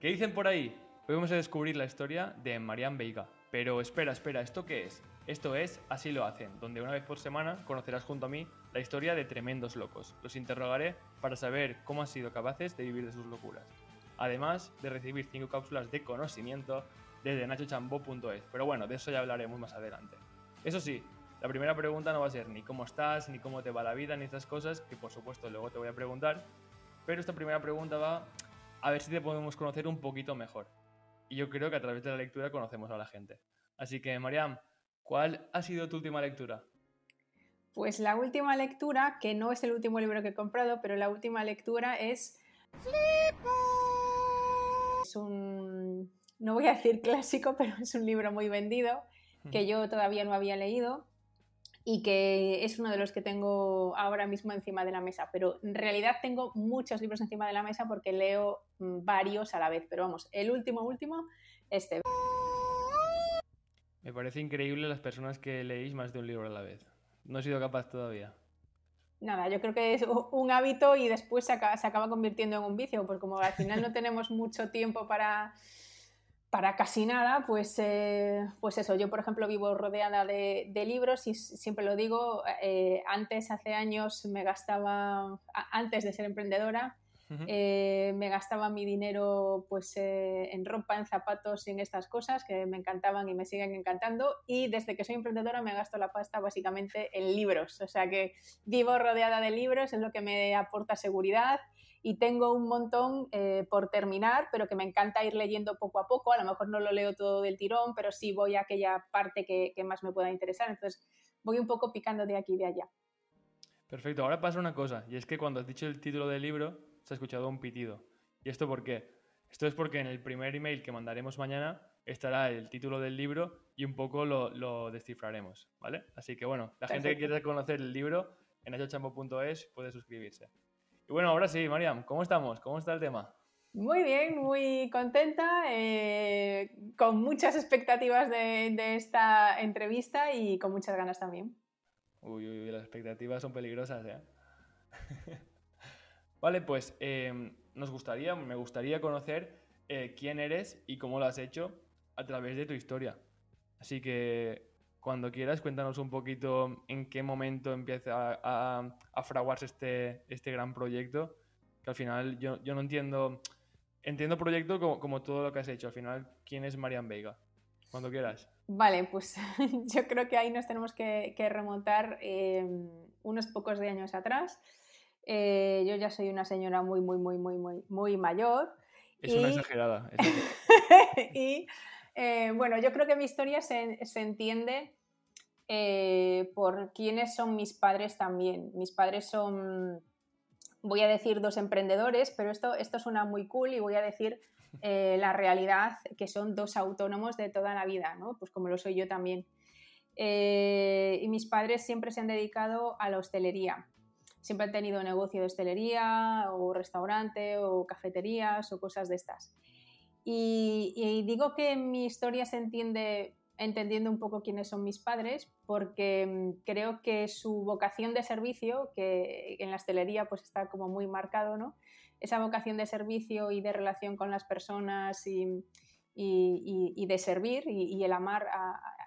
¿Qué dicen por ahí? Hoy vamos a descubrir la historia de Marianne Veiga. Pero espera, espera, ¿esto qué es? Esto es Así lo hacen, donde una vez por semana conocerás junto a mí la historia de tremendos locos. Los interrogaré para saber cómo han sido capaces de vivir de sus locuras. Además de recibir 5 cápsulas de conocimiento desde nachochambo.es. Pero bueno, de eso ya hablaremos más adelante. Eso sí, la primera pregunta no va a ser ni cómo estás, ni cómo te va la vida, ni estas cosas, que por supuesto luego te voy a preguntar. Pero esta primera pregunta va a ver si te podemos conocer un poquito mejor. Y yo creo que a través de la lectura conocemos a la gente. Así que, Mariam, ¿cuál ha sido tu última lectura? Pues la última lectura, que no es el último libro que he comprado, pero la última lectura es... ¡Flipo! Es un... No voy a decir clásico, pero es un libro muy vendido que yo todavía no había leído y que es uno de los que tengo ahora mismo encima de la mesa. Pero en realidad tengo muchos libros encima de la mesa porque leo mm, varios a la vez. Pero vamos, el último, último, este. Me parece increíble las personas que leéis más de un libro a la vez. No he sido capaz todavía. Nada, yo creo que es un hábito y después se acaba, se acaba convirtiendo en un vicio, porque como al final no tenemos mucho tiempo para para casi nada, pues, eh, pues eso, yo por ejemplo vivo rodeada de, libros y siempre lo digo, eh, antes, hace años, me gastaba, antes de ser emprendedora, eh, me gastaba mi dinero pues en ropa, en zapatos y en estas cosas que me encantaban y me siguen encantando. Y desde que soy emprendedora me gasto la pasta básicamente en libros, o sea que vivo rodeada de libros, es lo que me aporta seguridad y tengo un montón eh, por terminar, pero que me encanta ir leyendo poco a poco. A lo mejor no lo leo todo del tirón, pero sí voy a aquella parte que, más me pueda interesar. Entonces voy un poco picando de aquí y de allá. Perfecto. Ahora pasa una cosa, y es que cuando has dicho el título del libro, se ha escuchado un pitido. ¿Y esto por qué? Esto es porque en el primer email que mandaremos mañana estará el título del libro y un poco lo, descifraremos, ¿vale? Así que bueno, la gente que quiera conocer el libro en achochambo.es puede suscribirse. Y bueno, ahora sí, Mariam, ¿cómo estamos? ¿Cómo está el tema? Muy bien, muy contenta, eh, con muchas expectativas de, esta entrevista y con muchas ganas también. Uy, uy, las expectativas son peligrosas, ¿eh? vale, pues em, nos gustaría, me gustaría conocer eh, quién eres y cómo lo has hecho a través de tu historia. Así que cuando quieras, cuéntanos un poquito en qué momento empieza a, fraguarse este, este gran proyecto, que al final yo, no entiendo, entiendo proyecto como, todo lo que has hecho, al final, ¿quién es Marian Vega? Cuando quieras. Vale, pues yo creo que ahí nos tenemos que, remontar em, unos pocos de años atrás. Eh, yo ya soy una señora muy, muy, muy, muy, muy, muy mayor. Es una exagerada. y eh, bueno, yo creo que mi historia se, entiende eh, por quiénes son mis padres también. Mis padres son, voy a decir, dos emprendedores, pero esto, esto suena muy cool y voy a decir eh, la realidad, que son dos autónomos de toda la vida, ¿no? Pues como lo soy yo también. y mis padres siempre se han dedicado a la hostelería. Siempre han tenido negocio de hostelería o restaurante o cafeterías o cosas de estas. Y, digo que mi historia se entiende entendiendo un poco quiénes son mis padres, porque mm, creo que su vocación de servicio, que en la hostelería pues está como muy marcado, ¿no? Esa vocación de servicio y de relación con las personas y, de servir y, el amar,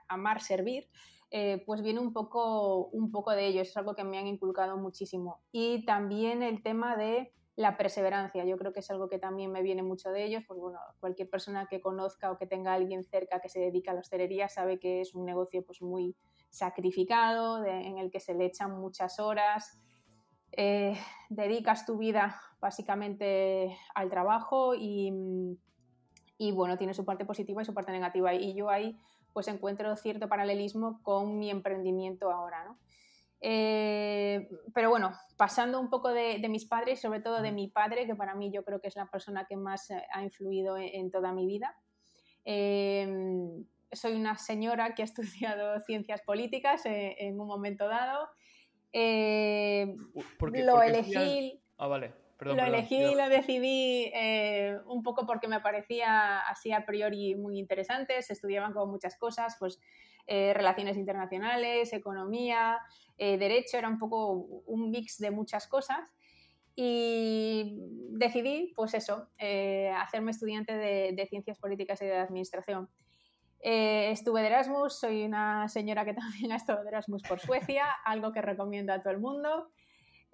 amar servir, eh, pues viene un poco, un poco de ello, es algo que me han inculcado muchísimo. Y también el tema de la perseverancia. Yo creo que es algo que también me viene mucho de ellos, porque bueno, cualquier persona que conozca o que tenga a alguien cerca que se dedica a la hostelería sabe que es un negocio pues muy sacrificado, en el que se le echan muchas horas, eh, dedicas tu vida básicamente al trabajo y, y, bueno, tiene su parte positiva y su parte negativa. Y yo ahí pues encuentro cierto paralelismo con mi emprendimiento ahora, ¿no? Eh, pero bueno, pasando un poco de, mis padres, sobre todo de mi padre, que para mí yo creo que es la persona que más eh, ha influido en, toda mi vida. Em, soy una señora que ha estudiado ciencias políticas eh, en, un momento dado. lo elegí. Ah, vale. lo elegí y lo decidí un poco porque me parecía así a priori muy interesante. Se estudiaban como muchas cosas, pues relaciones internacionales, economía, eh, derecho, era un poco un mix de muchas cosas. Y decidí, pues eso, eh, hacerme estudiante de, Ciencias Políticas y de Administración. Eh, estuve de Erasmus, soy una señora que también ha estado de Erasmus por Suecia, algo que recomiendo a todo el mundo.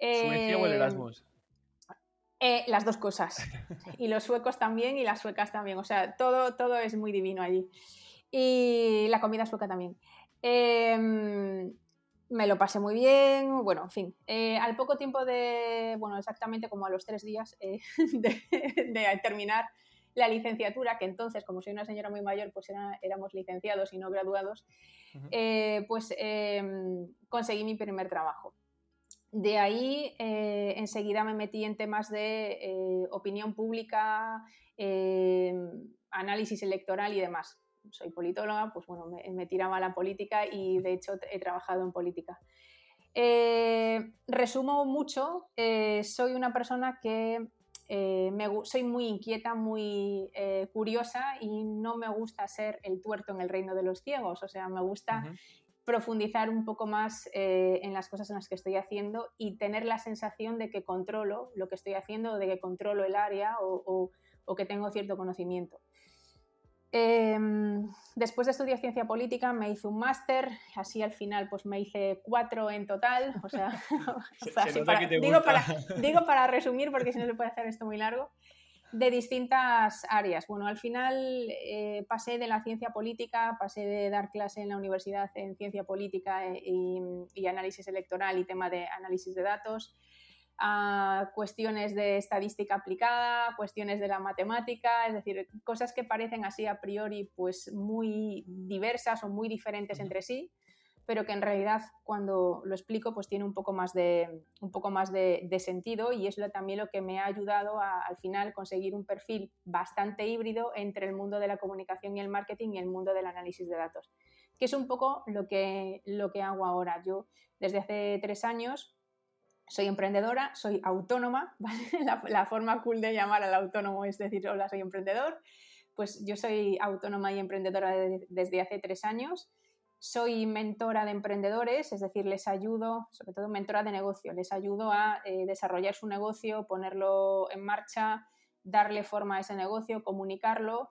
¿Suecia o el Erasmus? las dos cosas. Y los suecos también y las suecas también. O sea, todo, todo es muy divino allí. Y la comida sueca también. Em, me lo pasé muy bien, bueno, en fin. Eh, al poco tiempo de, bueno, exactamente como a los tres días eh, de, terminar la licenciatura, que entonces, como soy una señora muy mayor, pues éramos licenciados y no graduados, eh, pues em, conseguí mi primer trabajo. De ahí enseguida me metí en temas de opinión pública, em, análisis electoral y demás soy politóloga, pues bueno, me, tiraba a la política y de hecho he trabajado en política. Eh, resumo mucho, eh, soy una persona que eh, me, soy muy inquieta, muy curiosa y no me gusta ser el tuerto en el reino de los ciegos, o sea, me gusta profundizar un poco más en las cosas en las que estoy haciendo y tener la sensación de que controlo lo que estoy haciendo, de que controlo el área o que tengo cierto conocimiento. Em, después de estudiar ciencia política me hice un máster, así al final pues me hice cuatro en total, o sea, digo, para, digo, para, resumir porque si no se puede hacer esto muy largo, de distintas áreas. Bueno, al final eh, pasé de la ciencia política, pasé de dar clase en la universidad en ciencia política eh, y análisis electoral y tema de análisis de datos, a cuestiones de estadística aplicada, cuestiones de la matemática, es decir, cosas que parecen así a priori pues muy diversas o muy diferentes entre sí, pero que en realidad cuando lo explico pues tiene un poco más de, un poco más de, sentido y es lo, también lo que me ha ayudado a, al final conseguir un perfil bastante híbrido entre el mundo de la comunicación y el marketing y el mundo del análisis de datos, que es un poco lo que, lo que hago ahora. Yo desde hace tres años soy emprendedora, soy autónoma, la, forma cool de llamar al autónomo es decir, hola, soy emprendedor. Pues yo soy autónoma y emprendedora desde hace tres años. Soy mentora de emprendedores, es decir, les ayudo, sobre todo mentora de negocio, les ayudo a eh, desarrollar su negocio, ponerlo en marcha, darle forma a ese negocio, comunicarlo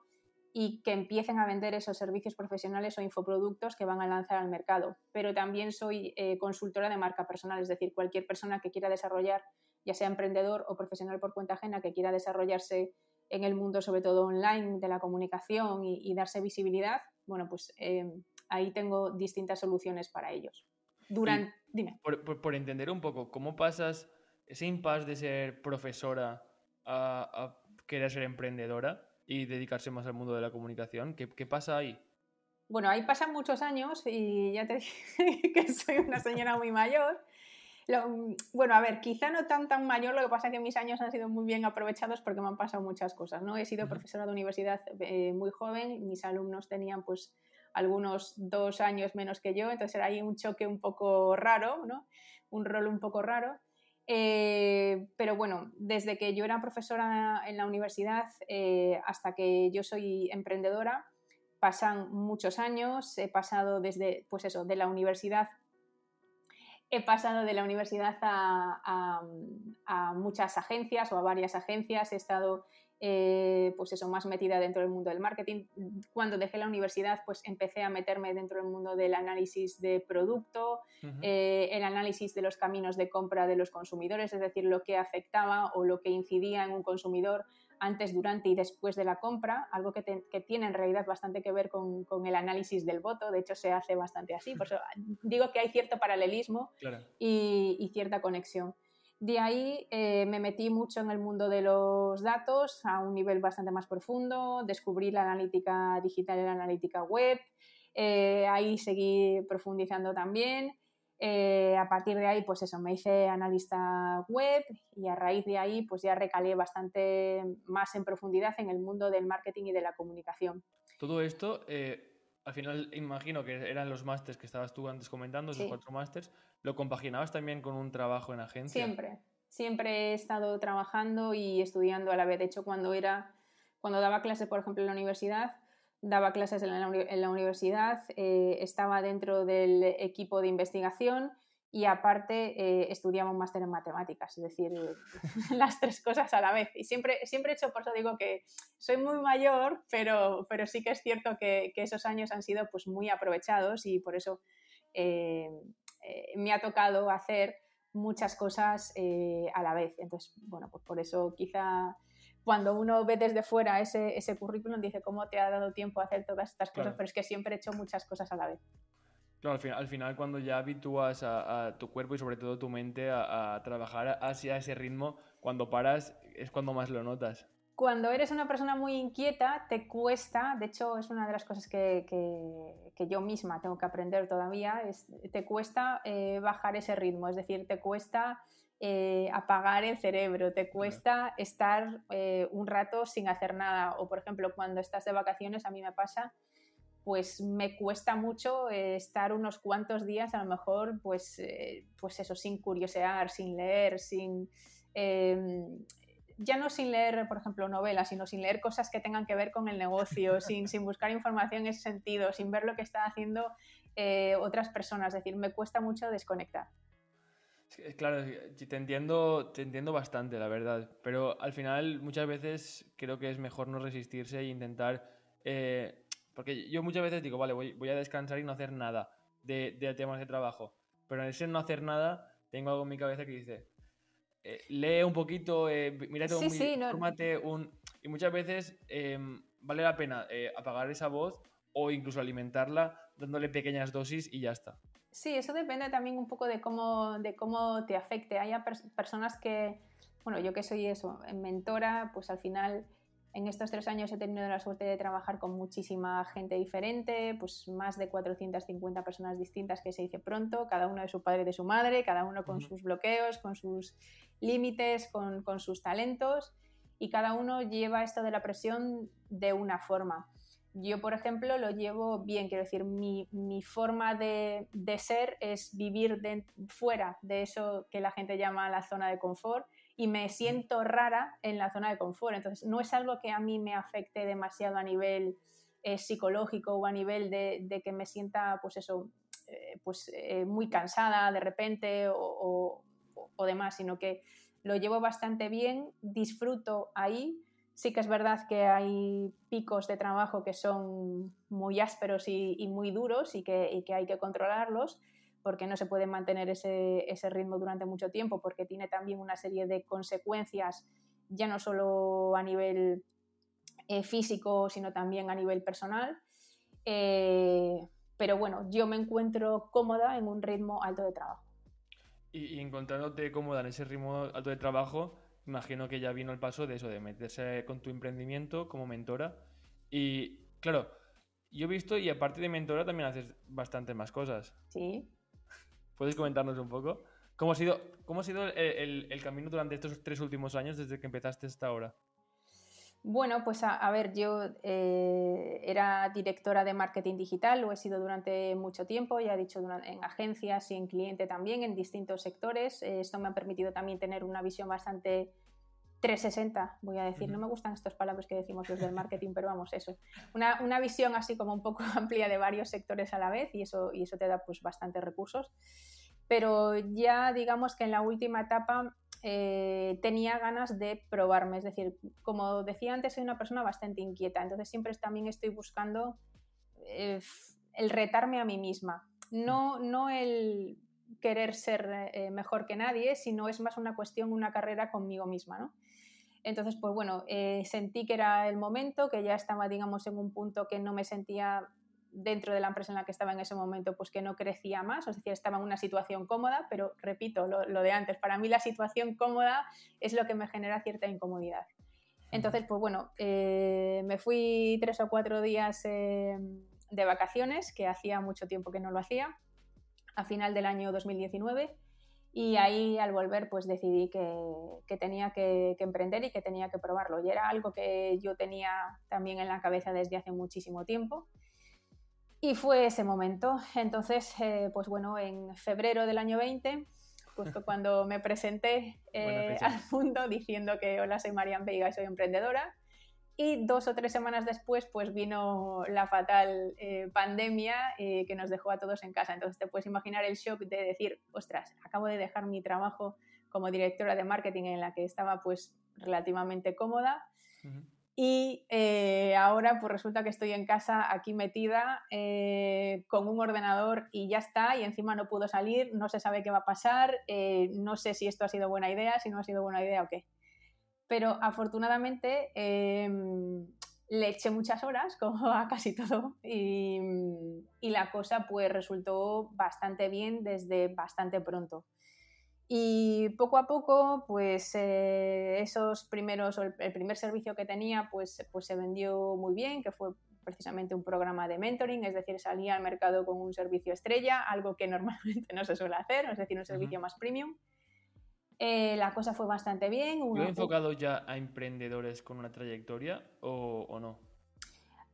y que empiecen a vender esos servicios profesionales o infoproductos que van a lanzar al mercado. Pero también soy eh, consultora de marca personal, es decir, cualquier persona que quiera desarrollar, ya sea emprendedor o profesional por cuenta ajena, que quiera desarrollarse en el mundo, sobre todo online, de la comunicación y, darse visibilidad, bueno, pues eh, ahí tengo distintas soluciones para ellos. Durante, dime. Por, entender un poco, ¿cómo pasas ese impasse de ser profesora a, a querer ser emprendedora? Y dedicarse más al mundo de la comunicación. ¿Qué, qué pasa ahí? Bueno, ahí pasan muchos años y ya te dije que soy una señora muy mayor. bueno, a ver, quizá no tan tan mayor, lo que pasa es que mis años han sido muy bien aprovechados porque me han pasado muchas cosas, ¿no? He sido profesora de universidad eh, muy joven, mis alumnos tenían pues algunos dos años menos que yo, entonces era ahí un choque un poco raro, ¿no? Un rol un poco raro. Eh, pero bueno, desde que yo era profesora en la universidad eh, hasta que yo soy emprendedora, pasan muchos años, he pasado desde, pues eso, de la universidad, he pasado de la universidad a muchas agencias o a varias agencias, he estado eh, pues eso, más metida dentro del mundo del marketing. Cuando dejé la universidad, pues empecé a meterme dentro del mundo del análisis de producto, eh, el análisis de los caminos de compra de los consumidores, es decir, lo que afectaba o lo que incidía en un consumidor antes, durante y después de la compra, algo que, tiene en realidad bastante que ver con, el análisis del voto, de hecho se hace bastante así, por eso digo que hay cierto paralelismo y, cierta conexión. De ahí eh, me metí mucho en el mundo de los datos a un nivel bastante más profundo, descubrí la analítica digital y la analítica web, eh, ahí seguí profundizando también. Eh, a partir de ahí, pues eso, me hice analista web y a raíz de ahí, pues ya recalé bastante más en profundidad en el mundo del marketing y de la comunicación. Todo esto, al final imagino que eran los másters que estabas tú antes comentando, esos cuatro másters, ¿Lo compaginabas también con un trabajo en agencia? Siempre, siempre he estado trabajando y estudiando a la vez. De hecho, cuando era, cuando daba clases, por ejemplo, en la universidad, daba clases en la, universidad, eh, estaba dentro del equipo de investigación y aparte eh, estudiamos máster en matemáticas, es decir, las tres cosas a la vez. Y siempre, siempre he hecho, por eso digo que soy muy mayor, pero, pero sí que es cierto que, esos años han sido pues, muy aprovechados y por eso eh, eh, me ha tocado hacer muchas cosas a la vez. Entonces, bueno, pues por eso quizá cuando uno ve desde fuera ese, ese currículum dice cómo te ha dado tiempo a hacer todas estas cosas, pero es que siempre he hecho muchas cosas a la vez. Claro, al final, al final cuando ya habitúas a, tu cuerpo y sobre todo tu mente a, trabajar hacia ese ritmo, cuando paras es cuando más lo notas. Cuando eres una persona muy inquieta, te cuesta, de hecho es una de las cosas que, yo misma tengo que aprender todavía, es, te cuesta eh, bajar ese ritmo, es decir, te cuesta eh, apagar el cerebro, te cuesta estar eh, un rato sin hacer nada, o por ejemplo cuando estás de vacaciones, a mí me pasa pues me cuesta mucho eh, estar unos cuantos días, a lo mejor, pues, eh, pues eso, sin curiosear, sin leer, sin... Em, ya no sin leer, por ejemplo, novelas, sino sin leer cosas que tengan que ver con el negocio, sin, sin buscar información en ese sentido, sin ver lo que están haciendo eh, otras personas. Es decir, me cuesta mucho desconectar. Claro, te entiendo, te entiendo bastante, la verdad. Pero al final, muchas veces creo que es mejor no resistirse e intentar porque yo muchas veces digo, vale, voy, a descansar y no hacer nada de, temas de trabajo. Pero en ese no hacer nada, tengo algo en mi cabeza que dice, eh, lee un poquito, eh, mírate un, sí, un... Y muchas veces em, vale la pena eh, apagar esa voz o incluso alimentarla dándole pequeñas dosis y ya está. Sí, eso depende también un poco de cómo, de cómo te afecte. Hay personas que, bueno, yo que soy eso, mentora, pues al final en estos tres años he tenido la suerte de trabajar con muchísima gente diferente, pues más de 450 personas distintas que se dice pronto, cada uno de su padre y de su madre, cada uno con sus bloqueos, con sus límites, con, sus talentos y cada uno lleva esto de la presión de una forma. Yo, por ejemplo, lo llevo bien, quiero decir, mi, forma de, ser es vivir fuera de eso que la gente llama la zona de confort y me siento rara en la zona de confort. Entonces, no es algo que a mí me afecte demasiado a nivel eh, psicológico o a nivel de, que me sienta, pues eso, eh, pues eh, muy cansada de repente o, demás, sino que lo llevo bastante bien, disfruto ahí. Sí que es verdad que hay picos de trabajo que son muy ásperos y, muy duros y que, y que hay que controlarlos, porque no se puede mantener ese, ritmo durante mucho tiempo, porque tiene también una serie de consecuencias, ya no solo a nivel eh, físico, sino también a nivel personal. Eh, pero bueno, yo me encuentro cómoda en un ritmo alto de trabajo. Y, encontrándote cómoda en ese ritmo alto de trabajo, imagino que ya vino el paso de eso, de meterse con tu emprendimiento como mentora. Y claro, yo he visto, y aparte de mentora, también haces bastantes más cosas. Sí. ¿Puedes comentarnos un poco? ¿Cómo ha sido, cómo ha sido el, camino durante estos tres últimos años desde que empezaste hasta ahora? Bueno, pues a, ver, yo eh, era directora de marketing digital, lo he sido durante mucho tiempo, ya he dicho en agencias y en cliente también, en distintos sectores. Eh, esto me ha permitido también tener una visión bastante 360, voy a decir. No me gustan estas palabras que decimos los del marketing, pero vamos, eso. Una, una, visión así como un poco amplia de varios sectores a la vez y eso, y eso te da pues bastantes recursos. Pero ya digamos que en la última etapa eh, tenía ganas de probarme. Es decir, como decía antes, soy una persona bastante inquieta, entonces siempre también estoy buscando eh, el retarme a mí misma. No, no el querer ser eh, mejor que nadie, sino es más una cuestión, una carrera conmigo misma, ¿no? Entonces, pues bueno, eh, sentí que era el momento, que ya estaba, digamos, en un punto que no me sentía dentro de la empresa en la que estaba en ese momento, pues que no crecía más, es decir, estaba en una situación cómoda, pero repito, lo, de antes, para mí la situación cómoda es lo que me genera cierta incomodidad. Entonces, pues bueno, eh, me fui tres o cuatro días de vacaciones, que hacía mucho tiempo que no lo hacía, a final del año 2019 y ahí al volver pues decidí que, tenía que, emprender y que tenía que probarlo. Y era algo que yo tenía también en la cabeza desde hace muchísimo tiempo. Y fue ese momento. Entonces, eh, pues bueno, en febrero del año 20, pues fue cuando me presenté eh, al mundo diciendo que hola, soy Marian Veiga y soy emprendedora. Y dos o tres semanas después pues vino la fatal eh, pandemia eh, que nos dejó a todos en casa. Entonces te puedes imaginar el shock de decir, ostras, acabo de dejar mi trabajo como directora de marketing en la que estaba pues relativamente cómoda. Y eh, ahora pues resulta que estoy en casa aquí metida con un ordenador y ya está, y encima no puedo salir, no se sabe qué va a pasar, no sé si esto ha sido buena idea, si no ha sido buena idea o qué pero afortunadamente em, le eché muchas horas, como a casi todo, y, la cosa pues resultó bastante bien desde bastante pronto. Y poco a poco, pues eh, esos primeros, el, primer servicio que tenía, pues, pues se vendió muy bien, que fue precisamente un programa de mentoring, es decir, salía al mercado con un servicio estrella, algo que normalmente no se suele hacer, es decir, un servicio más premium. Eh, la cosa fue bastante bien. ¿Lo he enfocado ya a emprendedores con una trayectoria o, no?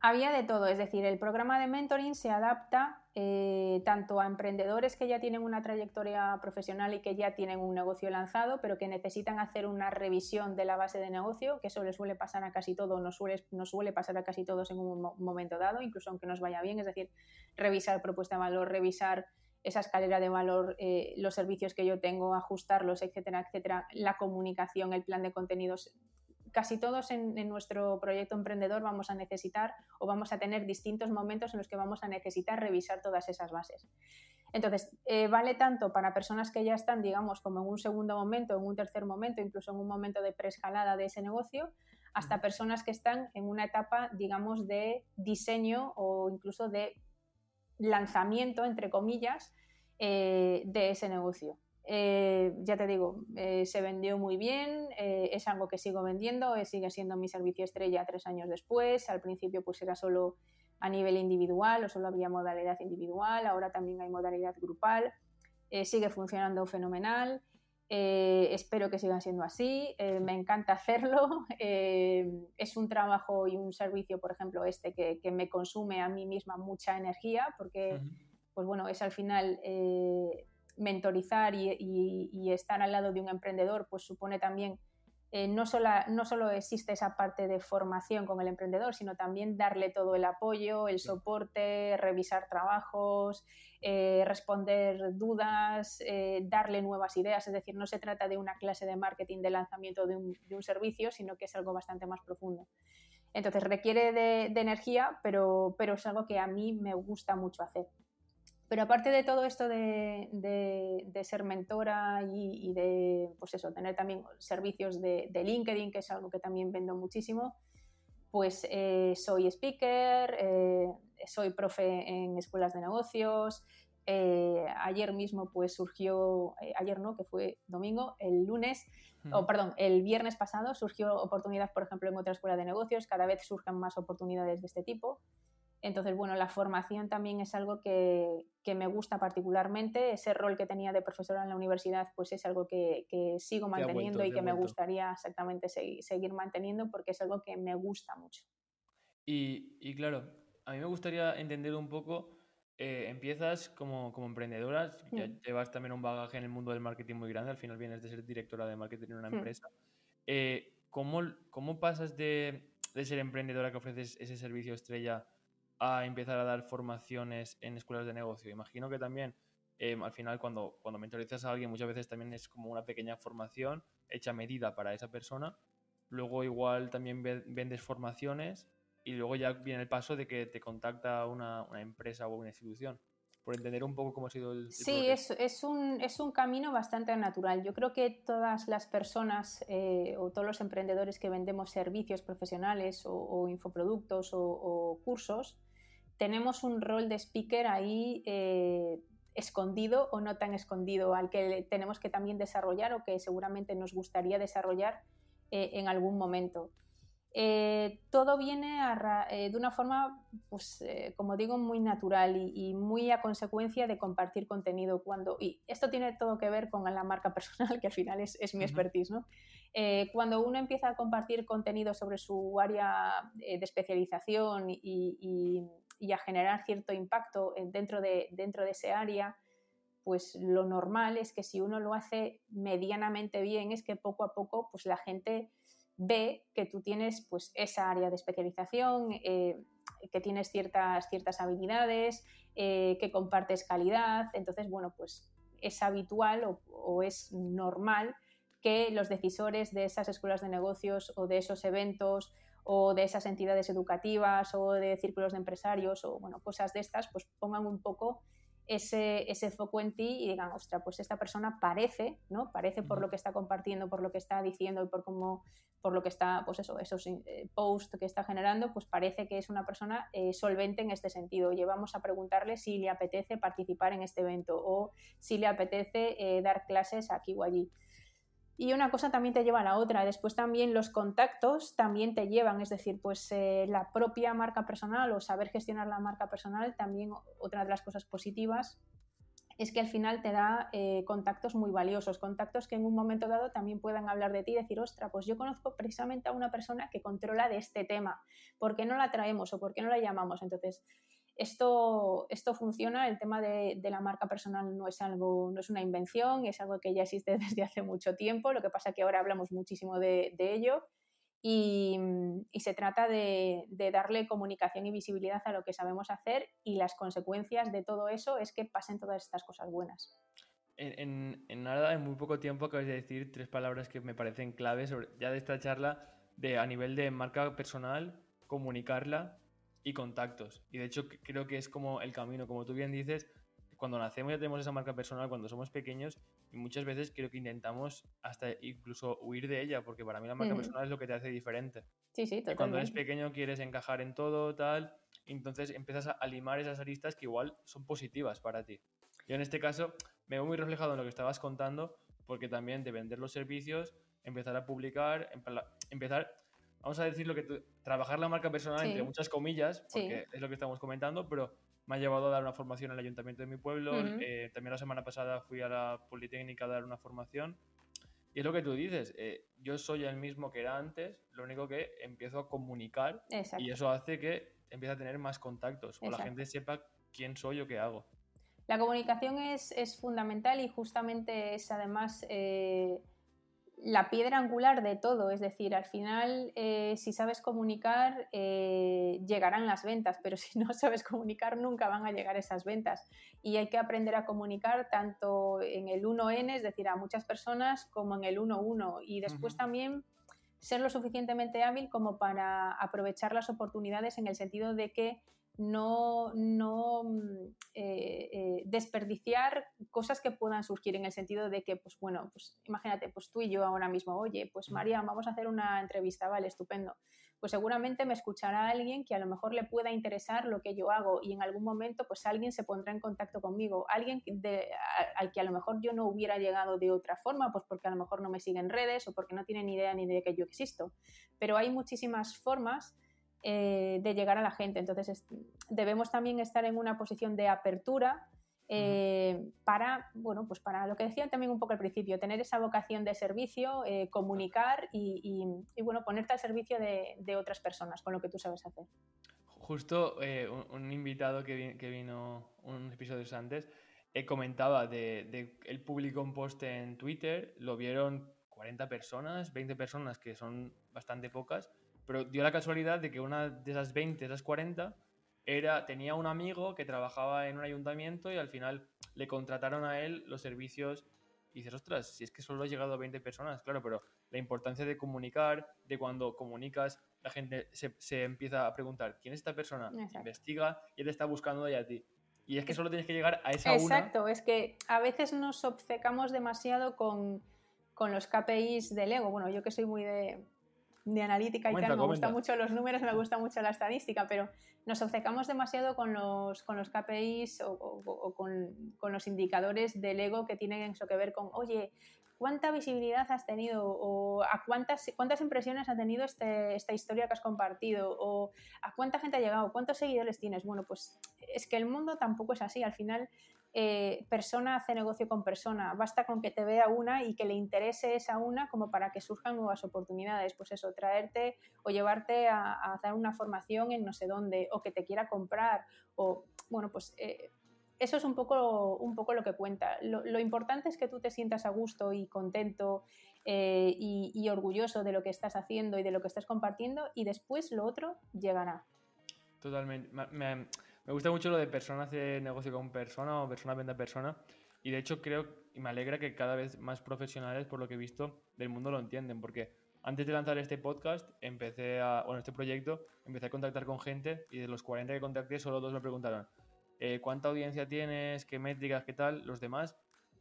Había de todo, es decir, el programa de mentoring se adapta eh, tanto a emprendedores que ya tienen una trayectoria profesional y que ya tienen un negocio lanzado, pero que necesitan hacer una revisión de la base de negocio, que eso les suele pasar a casi todos, nos suele, nos suele pasar a casi todos en un momento dado, incluso aunque nos vaya bien, es decir, revisar propuesta de valor, revisar esa escalera de valor, eh, los servicios que yo tengo, ajustarlos, etcétera, etcétera, la comunicación, el plan de contenidos. Casi todos en, nuestro proyecto emprendedor vamos a necesitar o vamos a tener distintos momentos en los que vamos a necesitar revisar todas esas bases. Entonces, eh, vale tanto para personas que ya están, digamos, como en un segundo momento, en un tercer momento, incluso en un momento de preescalada de ese negocio, hasta personas que están en una etapa, digamos, de diseño o incluso de lanzamiento, entre comillas, eh, de ese negocio. Eh, ya te digo, eh, se vendió muy bien, es algo que sigo vendiendo, sigue siendo mi servicio estrella tres años después. Al principio pues era solo a nivel individual o solo había modalidad individual, ahora también hay modalidad grupal, sigue funcionando fenomenal. Espero que sigan siendo así, me encanta hacerlo. es un trabajo y un servicio, por ejemplo, este que, que, me consume a mí misma mucha energía porque pues bueno, es al final eh, mentorizar y, estar al lado de un emprendedor, pues supone también, eh, no, solo, no solo existe esa parte de formación con el emprendedor, sino también darle todo el apoyo, el soporte, revisar trabajos, eh, responder dudas, darle nuevas ideas. Es decir, no se trata de una clase de marketing de lanzamiento de un, servicio, sino que es algo bastante más profundo. Entonces requiere de, energía, pero, pero es algo que a mí me gusta mucho hacer. Pero aparte de todo esto de, ser mentora y, de pues eso, tener también servicios de, LinkedIn, que es algo que también vendo muchísimo, pues eh, soy speaker, eh, soy profe en escuelas de negocios. Eh, ayer mismo pues surgió, ayer no, que fue domingo, el lunes, o perdón, el viernes pasado surgió oportunidad, por ejemplo, en otra escuela de negocios, cada vez surgen más oportunidades de este tipo. Entonces, bueno, la formación también es algo que, me gusta particularmente. Ese rol que tenía de profesora en la universidad, pues es algo que, sigo manteniendo y que me gustaría exactamente seguir, manteniendo porque es algo que me gusta mucho. Y, claro, a mí me gustaría entender un poco, eh, empiezas como, como emprendedora, mm. llevas también un bagaje en el mundo del marketing muy grande, al final vienes de ser directora de marketing en una mm. empresa. Eh, ¿cómo, ¿cómo, pasas de, de ser emprendedora que ofreces ese servicio estrella? A empezar a dar formaciones en escuelas de negocio. Imagino que también em, al final cuando, cuando mentorizas a alguien muchas veces también es como una pequeña formación hecha medida para esa persona. Luego igual también vendes formaciones y luego ya viene el paso de que te contacta una, una empresa o una institución. Por entender un poco cómo ha sido el... sí, es, es, un, es, un, camino bastante natural. Yo creo que todas las personas eh, o todos los emprendedores que vendemos servicios profesionales o, infoproductos o cursos, tenemos un rol de speaker ahí eh, escondido o no tan escondido, al que tenemos que también desarrollar o que seguramente nos gustaría desarrollar eh, en algún momento. Eh, todo viene de una forma, pues, como digo, muy natural y, muy a consecuencia de compartir contenido. Cuando, y esto tiene todo que ver con la marca personal, que al final es, mi expertise. ¿no? cuando uno empieza a compartir contenido sobre su área de especialización y, y a generar cierto impacto dentro de, dentro de ese área, pues lo normal es que si uno lo hace medianamente bien, es que poco a poco pues la gente ve que tú tienes pues esa área de especialización, eh, que tienes ciertas, ciertas habilidades, eh, que compartes calidad. Entonces, bueno, pues es habitual o, es normal que los decisores de esas escuelas de negocios o de esos eventos o de esas entidades educativas o de círculos de empresarios o bueno, cosas de estas, pues pongan un poco ese, ese foco en ti y digan, ostra, pues esta persona parece, ¿no? Parece por lo que está compartiendo, por lo que está diciendo y por cómo, por lo que está, pues eso, esos eh, posts que está generando, pues parece que es una persona eh, solvente en este sentido. Llevamos a preguntarle si le apetece participar en este evento o si le apetece eh, dar clases aquí o allí. Y una cosa también te lleva a la otra. Después también los contactos también te llevan, es decir, pues eh, la propia marca personal o saber gestionar la marca personal, también otra de las cosas positivas es que al final te da eh, contactos muy valiosos, contactos que en un momento dado también puedan hablar de ti y decir, ostra, pues yo conozco precisamente a una persona que controla de este tema, ¿por qué no la traemos o por qué no la llamamos? Entonces, esto, esto funciona, el tema de, la marca personal no es algo, no es una invención, es algo que ya existe desde hace mucho tiempo, lo que pasa que ahora hablamos muchísimo de, ello y, se trata de, darle comunicación y visibilidad a lo que sabemos hacer y las consecuencias de todo eso es que pasen todas estas cosas buenas. En, nada, en muy poco tiempo acabas de decir tres palabras que me parecen claves ya de esta charla de a nivel de marca personal, comunicarla y contactos. Y de hecho creo que es como el camino, como tú bien dices, cuando nacemos ya tenemos esa marca personal cuando somos pequeños y muchas veces creo que intentamos hasta incluso huir de ella, porque para mí la marca personal es lo que te hace diferente. Sí, sí, totalmente. Cuando eres pequeño quieres encajar en todo, tal, entonces empiezas a limar esas aristas que igual son positivas para ti. Yo en este caso me veo muy reflejado en lo que estabas contando, porque también de vender los servicios, empezar a publicar, empezar vamos a decir lo que trabajar la marca personal entre muchas comillas, porque es lo que estamos comentando, pero me ha llevado a dar una formación el ayuntamiento de mi pueblo. Eh, también la semana pasada fui a la Politécnica a dar una formación. Y es lo que tú dices, eh, yo soy el mismo que era antes, lo único que empiezo a comunicar y eso hace que empiece a tener más contactos o la gente sepa quién soy o qué hago. La comunicación es, es fundamental y justamente es además... Eh, la piedra angular de todo, es decir, al final, eh, si sabes comunicar, eh, llegarán las ventas, pero si no sabes comunicar, nunca van a llegar esas ventas. Y hay que aprender a comunicar tanto en el 1N, es decir, a muchas personas, como en el 1-1. Y después también ser lo suficientemente hábil como para aprovechar las oportunidades en el sentido de que no, no mm, eh, eh, desperdiciar cosas que puedan surgir en el sentido de que, pues bueno, pues imagínate, pues tú y yo ahora mismo, oye, pues María, vamos a hacer una entrevista, vale, estupendo. Pues seguramente me escuchará alguien que a lo mejor le pueda interesar lo que yo hago y en algún momento pues alguien se pondrá en contacto conmigo, alguien al que a lo mejor yo no hubiera llegado de otra forma, pues porque a lo mejor no me sigue en redes o porque no tiene ni idea ni de que yo existo. Pero hay muchísimas formas eh, de llegar a la gente. Entonces, debemos también estar en una posición de apertura eh, para, bueno, pues para lo que decían también un poco al principio, tener esa vocación de servicio, eh, comunicar y, bueno, ponerte al servicio de, otras personas con lo que tú sabes hacer. Justo un, invitado que, vino unos episodios antes comentaba de, de, el público un post en Twitter, lo vieron 40 personas, 20 personas, que son bastante pocas, pero dio la casualidad de que una de esas 20, esas 40, era, tenía un amigo que trabajaba en un ayuntamiento y al final le contrataron a él los servicios. Y dices, ostras, si es que solo ha llegado a 20 personas, claro, pero la importancia de comunicar, de cuando comunicas, la gente se, empieza a preguntar, ¿quién es esta persona? Investiga y él está buscando a ti. Y es que solo tienes que llegar a esa Exacto, es que a veces nos obcecamos demasiado con, con los KPIs del ego. Bueno, yo que soy muy de, de analítica y tal, me gustan mucho los números, me gusta mucho la estadística, pero nos obcecamos demasiado con los, con los KPIs o, con, los indicadores del ego que tienen eso que ver con, oye, ¿cuánta visibilidad has tenido? ¿O a cuántas, cuántas impresiones ha tenido este, esta historia que has compartido? ¿O a cuánta gente ha llegado? ¿Cuántos seguidores tienes? Bueno, pues es que el mundo tampoco es así. Al final eh, persona hace negocio con persona. Basta con que te vea una y que le interese esa una como para que surjan nuevas oportunidades. Pues eso, traerte o llevarte a, hacer una formación en no sé dónde, o que te quiera comprar, o bueno, pues eh, eso es un poco, un poco lo que cuenta. Lo, importante es que tú te sientas a gusto y contento eh, y, orgulloso de lo que estás haciendo y de lo que estás compartiendo y después lo otro llegará. Totalmente. Me, gusta mucho lo de persona hace negocio con persona o persona vende a persona. Y de hecho creo y me alegra que cada vez más profesionales, por lo que he visto, del mundo lo entienden. Porque antes de lanzar este podcast, empecé a, bueno, este proyecto, empecé a contactar con gente y de los 40 que contacté, solo dos me preguntaron, eh, cuánta audiencia tienes, qué métricas, qué tal. Los demás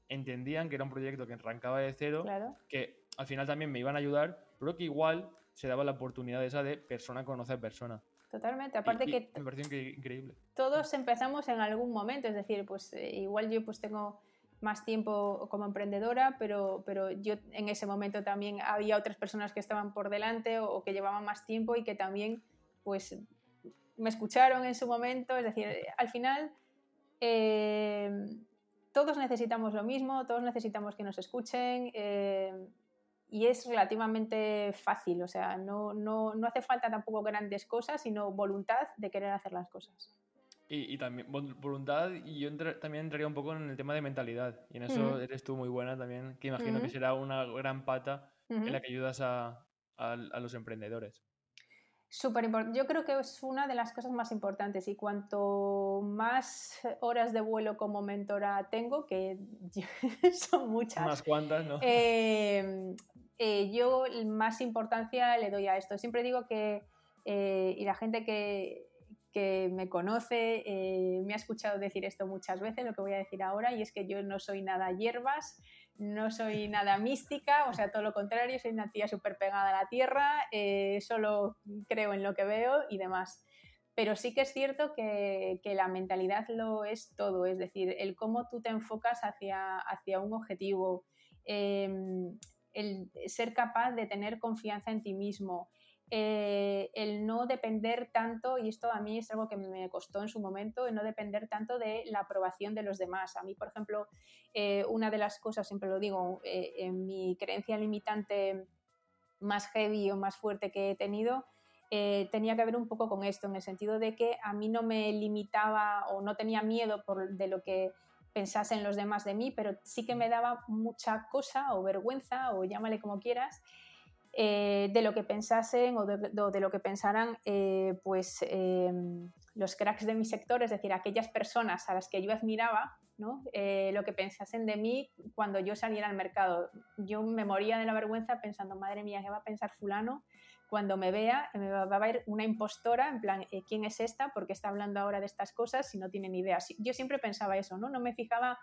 entendían que era un proyecto que arrancaba de cero, que al final también me iban a ayudar, pero que igual se daba la oportunidad esa de persona conocer persona. Totalmente, aparte que me pareció increíble. Todos empezamos en algún momento, es decir, pues eh, igual yo pues tengo más tiempo como emprendedora, pero, pero yo en ese momento también había otras personas que estaban por delante o, o que llevaban más tiempo y que también pues me escucharon en su momento, es decir, al final eh, todos necesitamos lo mismo, todos necesitamos que nos escuchen eh, y es relativamente fácil, o sea, no, no, no, hace falta tampoco grandes cosas, sino voluntad de querer hacer las cosas. Y, también voluntad, y yo también entraría un poco en el tema de mentalidad, y en eso eres tú muy buena también, que imagino que será una gran pata en la que ayudas a, a los emprendedores. Súper importante. Yo creo que es una de las cosas más importantes y cuanto más horas de vuelo como mentora tengo, que son muchas. Unas cuantas, ¿no? Em, eh, yo más importancia le doy a esto. Siempre digo que, eh, y la gente que, que me conoce eh, me ha escuchado decir esto muchas veces, lo que voy a decir ahora, y es que yo no soy nada hierbas, no soy nada mística, o sea, todo lo contrario, soy una tía súper pegada a la tierra, solo creo en lo que veo y demás. Pero sí que es cierto que, la mentalidad lo es todo, es decir, el cómo tú te enfocas hacia, hacia un objetivo, em, el ser capaz de tener confianza en ti mismo, eh, el no depender tanto, y esto a mí es algo que me costó en su momento, el no depender tanto de la aprobación de los demás. A mí, por ejemplo, eh, una de las cosas, siempre lo digo, eh, en mi creencia limitante más heavy o más fuerte que he tenido, tenía que ver un poco con esto, en el sentido de que a mí no me limitaba o no tenía miedo de lo que pensasen los demás de mí, pero sí que me daba mucha cosa o vergüenza o llámale como quieras, eh, de lo que pensasen o de, lo que pensaran eh, pues, em, los cracks de mi sector, es decir, aquellas personas a las que yo admiraba, ¿no? Eh, lo que pensasen de mí cuando yo saliera al mercado. Yo me moría de la vergüenza pensando, madre mía, ¿qué va a pensar fulano? Cuando me vea, me va a ver una impostora, en plan, ¿quién es esta? ¿Por qué está hablando ahora de estas cosas si no tiene ni idea? Yo siempre pensaba eso, ¿no? No me fijaba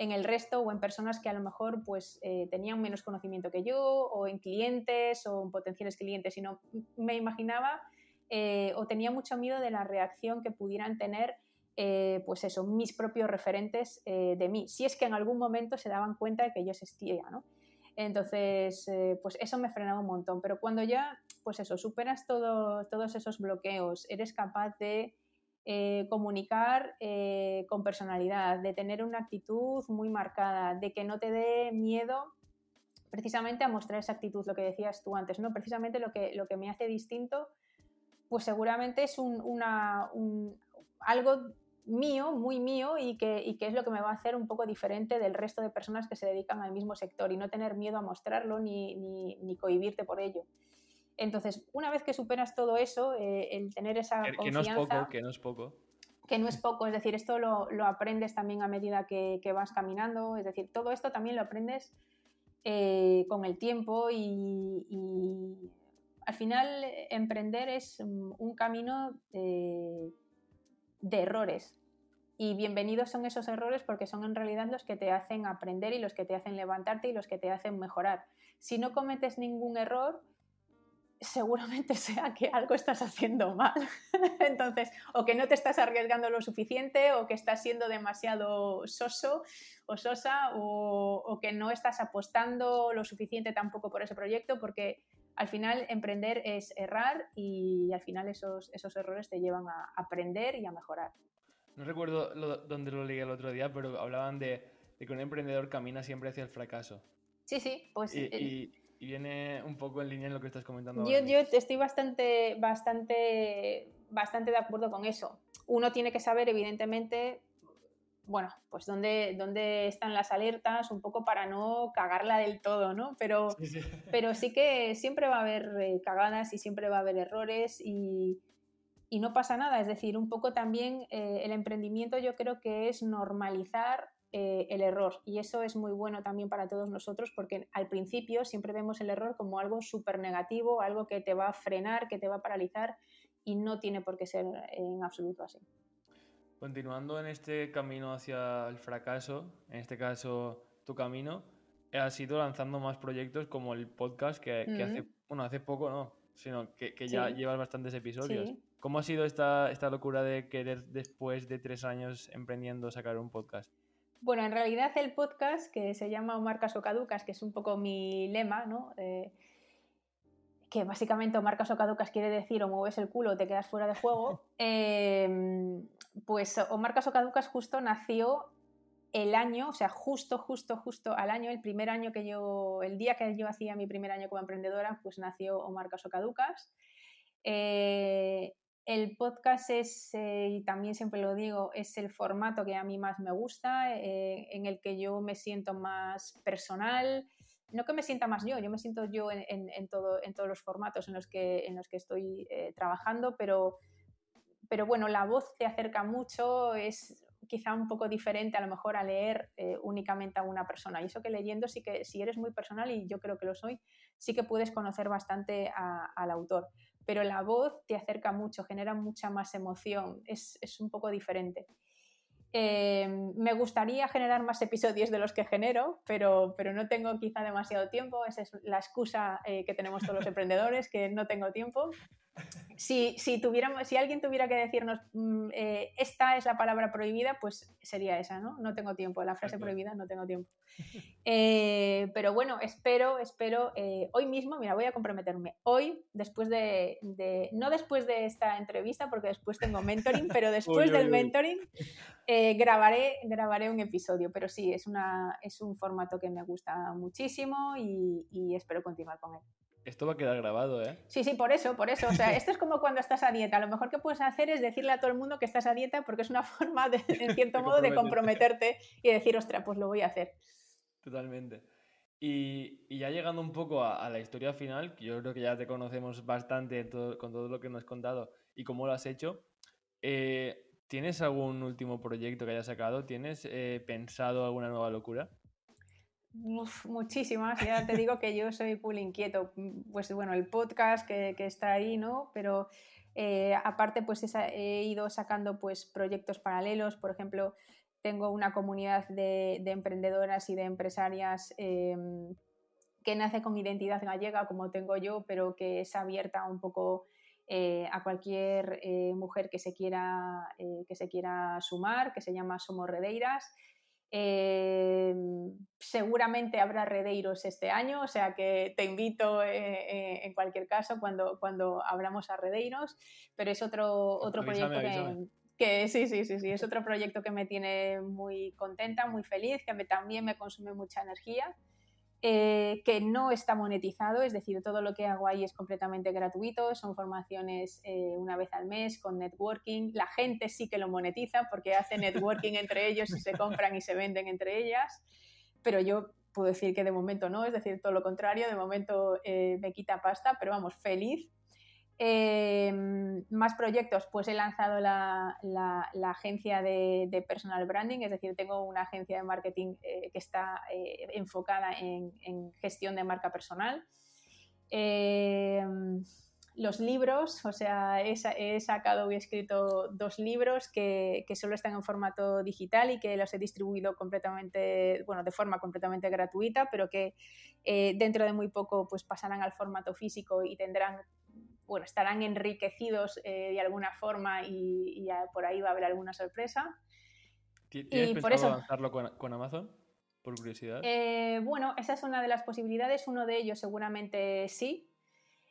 en el resto o en personas que a lo mejor pues, eh, tenían menos conocimiento que yo o en clientes o en potenciales clientes, sino me imaginaba eh, o tenía mucho miedo de la reacción que pudieran tener eh, pues eso, mis propios referentes de mí, si es que en algún momento se daban cuenta de que yo existía, ¿no? Entonces, pues eso me frenaba un montón, pero cuando ya, pues eso, superas todos esos bloqueos, eres capaz de eh, comunicar eh, con personalidad, de tener una actitud muy marcada, de que no te dé miedo precisamente a mostrar esa actitud, lo que decías tú antes, ¿no? Precisamente lo que, lo que me hace distinto, pues seguramente es un, algo mío, muy mío, y que, y que, es lo que me va a hacer un poco diferente del resto de personas que se dedican al mismo sector y no tener miedo a mostrarlo ni, ni, ni cohibirte por ello. Entonces, una vez que superas todo eso, eh, el tener esa que, confianza... Que no es poco, que no es poco. Que no es poco, es decir, esto lo, aprendes también a medida que, vas caminando, es decir, todo esto también lo aprendes eh, con el tiempo y, al final emprender es un camino de errores, y bienvenidos son esos errores porque son en realidad los que te hacen aprender y los que te hacen levantarte y los que te hacen mejorar. Si no cometes ningún error, seguramente sea que algo estás haciendo mal. Entonces, o que no te estás arriesgando lo suficiente, o que estás siendo demasiado soso o sosa, o, que no estás apostando lo suficiente tampoco por ese proyecto, porque al final emprender es errar y al final esos, esos errores te llevan a aprender y a mejorar. No recuerdo dónde lo leí el otro día, pero hablaban de, que un emprendedor camina siempre hacia el fracaso. Sí, sí, pues... y y viene un poco en línea en lo que estás comentando. Yo, yo estoy bastante, bastante, bastante de acuerdo con eso. Uno tiene que saber, evidentemente, bueno, pues dónde, dónde están las alertas, un poco para no cagarla del todo, ¿no? Pero sí, pero sí que siempre va a haber eh, cagadas y siempre va a haber errores y, no pasa nada. Es decir, un poco también eh, el emprendimiento yo creo que es normalizar eh, el error y eso es muy bueno también para todos nosotros porque al principio siempre vemos el error como algo súper negativo, algo que te va a frenar, que te va a paralizar y no tiene por qué ser en absoluto así. Continuando en este camino hacia el fracaso, en este caso tu camino, has ido lanzando más proyectos como el podcast que, hace, bueno, hace poco no, sino que, ya llevas bastantes episodios. ¿Cómo ha sido esta, esta locura de querer después de tres años emprendiendo sacar un podcast? Bueno, en realidad el podcast que se llama Marcas o Caducas, que es un poco mi lema, ¿no? Eh, que básicamente o marcas o caducas quiere decir o mueves el culo o te quedas fuera de juego, em, pues o marcas o caducas justo nació el año, o sea, justo, justo, justo al año, el primer año que yo, el día que yo hacía mi primer año como emprendedora, pues nació o marcas o caducas. Eh, el podcast es, eh, y también siempre lo digo, es el formato que a mí más me gusta, eh, en el que yo me siento más personal, no que me sienta más yo, yo me siento yo en, todo, en todos los formatos en los que, en los que estoy eh, trabajando, pero, pero bueno, la voz te acerca mucho, es quizá un poco diferente a lo mejor a leer únicamente a una persona. Y eso que leyendo sí que si eres muy personal, y yo creo que lo soy, sí que puedes conocer bastante al autor. Pero la voz te acerca mucho, genera mucha más emoción, es, es un poco diferente. Eh, me gustaría generar más episodios de los que genero, pero, pero no tengo quizá demasiado tiempo. Esa es la excusa eh, que tenemos todos los emprendedores, que no tengo tiempo si, si, tuviéramos, si alguien tuviera que decirnos mm, eh, esta es la palabra prohibida, pues sería esa, ¿no? No tengo tiempo, la frase prohibida no tengo tiempo. Eh, pero bueno, espero, espero, eh, hoy mismo, mira, voy a comprometerme, hoy, después de, no después de esta entrevista, porque después tengo mentoring, pero después del mentoring grabaré, grabaré un episodio, pero sí, es, una, es un formato que me gusta muchísimo y espero continuar con él. Esto va a quedar grabado, ¿eh? Sí, sí, por eso, por eso. O sea, esto es como cuando estás a dieta. Lo mejor que puedes hacer es decirle a todo el mundo que estás a dieta porque es una forma, de, en cierto modo, de comprometerte y decir, ostras, pues lo voy a hacer. Totalmente. Y, ya llegando un poco a, la historia final, que yo creo que ya te conocemos bastante con todo lo que nos has contado y cómo lo has hecho, eh, ¿tienes algún último proyecto que hayas sacado? ¿Tienes eh, pensado alguna nueva locura? Muchísimas, ya te digo que yo soy full inquieto. Pues bueno, el podcast que, está ahí, ¿no? Pero eh, aparte, pues he ido sacando pues proyectos paralelos. Por ejemplo, tengo una comunidad de, emprendedoras y de empresarias em, que nace con identidad gallega, como tengo yo, pero que es abierta un poco eh, a cualquier eh, mujer que se, quiera, que se quiera sumar, que se llama Somos Redeiras. Eh, seguramente habrá redeiros este año, o sea que te invito eh, eh, en cualquier caso cuando, cuando hablamos a redeiros, pero es otro, otro proyecto que, sí, sí, sí, sí, es otro proyecto que me tiene muy contenta, muy feliz, que también me consume mucha energía eh, que no está monetizado, es decir, todo lo que hago ahí es completamente gratuito, son formaciones eh, una vez al mes con networking. La gente sí que lo monetiza porque hace networking entre ellos y se compran y se venden entre ellas, pero yo puedo decir que de momento no, es decir, todo lo contrario, de momento eh, me quita pasta, pero vamos, feliz Em, más proyectos, pues he lanzado la, agencia de, personal branding, es decir, tengo una agencia de marketing eh, que está eh, enfocada en, gestión de marca personal. Em, los libros, o sea, he, sacado y escrito dos libros que, solo están en formato digital y que los he distribuido completamente, bueno, de forma completamente gratuita, pero que eh, dentro de muy poco pues pasarán al formato físico y tendrán bueno, estarán enriquecidos eh, de alguna forma y, por ahí va a haber alguna sorpresa. ¿Tienes y por eso, lanzarlo con, Amazon? Por curiosidad. Eh, bueno, esa es una de las posibilidades. Uno de ellos seguramente sí.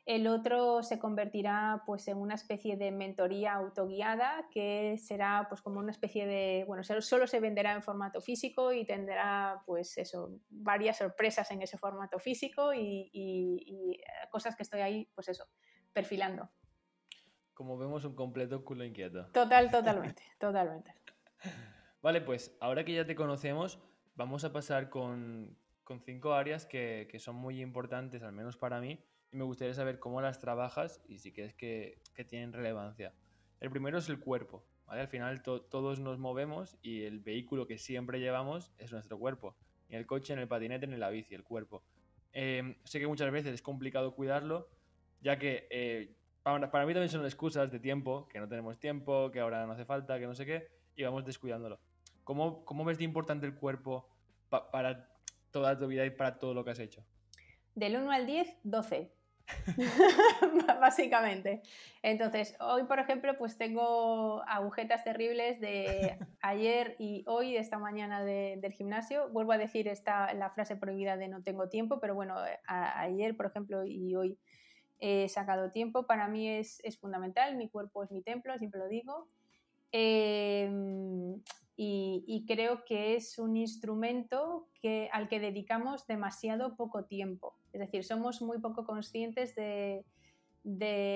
El otro se convertirá pues, en una especie de mentoría autoguiada que será pues, como una especie de, bueno, solo se venderá en formato físico y tendrá pues eso, varias sorpresas en ese formato físico y, y cosas que estoy ahí, pues eso, perfilando. Como vemos, un completo culo inquieto. Total, totalmente, totalmente. Vale, pues ahora que ya te conocemos, vamos a pasar con, cinco áreas que, son muy importantes, al menos para mí, y me gustaría saber cómo las trabajas y si crees que, tienen relevancia. El primero es el cuerpo. ¿vale? Al final todos nos movemos y el vehículo que siempre llevamos es nuestro cuerpo. En el coche, en el patinete, en la bici, el cuerpo. Em, sé que muchas veces es complicado cuidarlo, ya que eh, para, para, mí también son excusas de tiempo, que no tenemos tiempo, que ahora no hace falta, que no sé qué, y vamos descuidándolo. ¿Cómo, cómo ves de importante el cuerpo para toda tu vida y para todo lo que has hecho? Del 1 al 10, 12. Básicamente. Entonces, hoy, por ejemplo, pues tengo agujetas terribles de ayer y hoy, de esta mañana del gimnasio. Vuelvo a decir esta, la frase prohibida de no tengo tiempo, pero bueno, ayer, por ejemplo, y hoy he sacado tiempo. Para mí es, es fundamental, mi cuerpo es mi templo, siempre lo digo. Eh, y, creo que es un instrumento que, al que dedicamos demasiado poco tiempo. Es decir, somos muy poco conscientes de,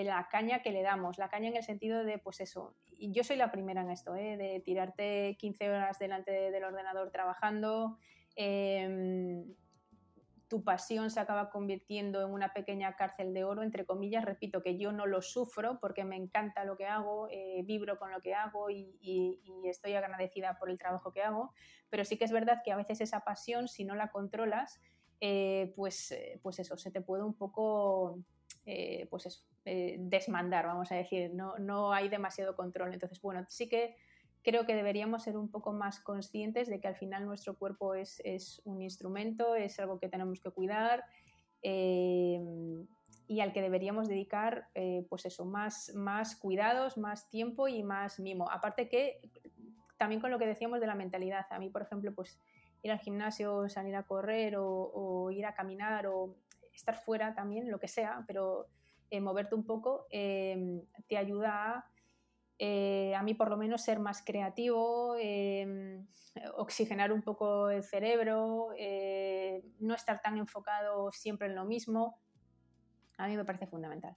la caña que le damos, la caña en el sentido de, pues eso, y yo soy la primera en esto, ¿eh? de tirarte 15 horas delante del ordenador trabajando, em, tu pasión se acaba convirtiendo en una pequeña cárcel de oro, entre comillas. Repito que yo no lo sufro porque me encanta lo que hago, eh, vibro con lo que hago y, estoy agradecida por el trabajo que hago, pero sí que es verdad que a veces esa pasión, si no la controlas, eh, pues, eh, pues eso, se te puede un poco, pues eso, desmandar, vamos a decir, no, no hay demasiado control. Entonces, bueno, sí que creo que deberíamos ser un poco más conscientes de que al final nuestro cuerpo es, un instrumento, es algo que tenemos que cuidar eh, y al que deberíamos dedicar, eh, pues eso, más, más cuidados, más tiempo y más mimo. Aparte que también con lo que decíamos de la mentalidad, a mí, por ejemplo, pues ir al gimnasio, salir a correr o, ir a caminar o estar fuera también, lo que sea, pero eh, moverte un poco te ayuda a eh, a mí por lo menos ser más creativo, em, oxigenar un poco el cerebro, eh, no estar tan enfocado siempre en lo mismo, a mí me parece fundamental.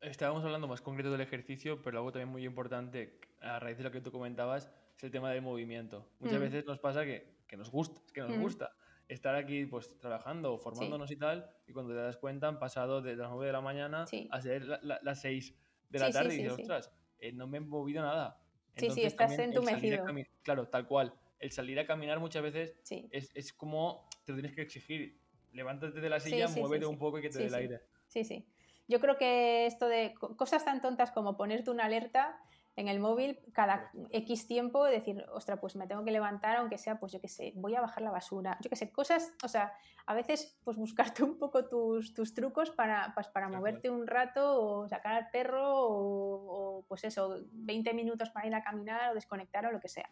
Estábamos hablando más concreto del ejercicio, pero algo también muy importante, a raíz de lo que tú comentabas, es el tema del movimiento. Muchas mm. veces nos pasa que, nos gusta, que nos mm. gusta estar aquí pues trabajando, formándonos y tal, y cuando te das cuenta han pasado de las 9 de la mañana a ser las 6 de la tarde y dices, ostras, eh, no me he movido nada. sí, sí, estás entumecido. Claro, tal cual. El salir a caminar muchas veces es, como te tienes que exigir. Levántate de la silla, muévete un poco y que te dé el aire. Sí, sí. Yo creo que esto de cosas tan tontas como ponerte una alerta en el móvil cada X tiempo, decir, ostra, pues me tengo que levantar, aunque sea, pues yo qué sé, voy a bajar la basura, yo qué sé, cosas, o sea, a veces pues buscarte un poco tus, trucos para, pues, para moverte un rato o sacar al perro o, pues eso, 20 minutos para ir a caminar o desconectar o lo que sea.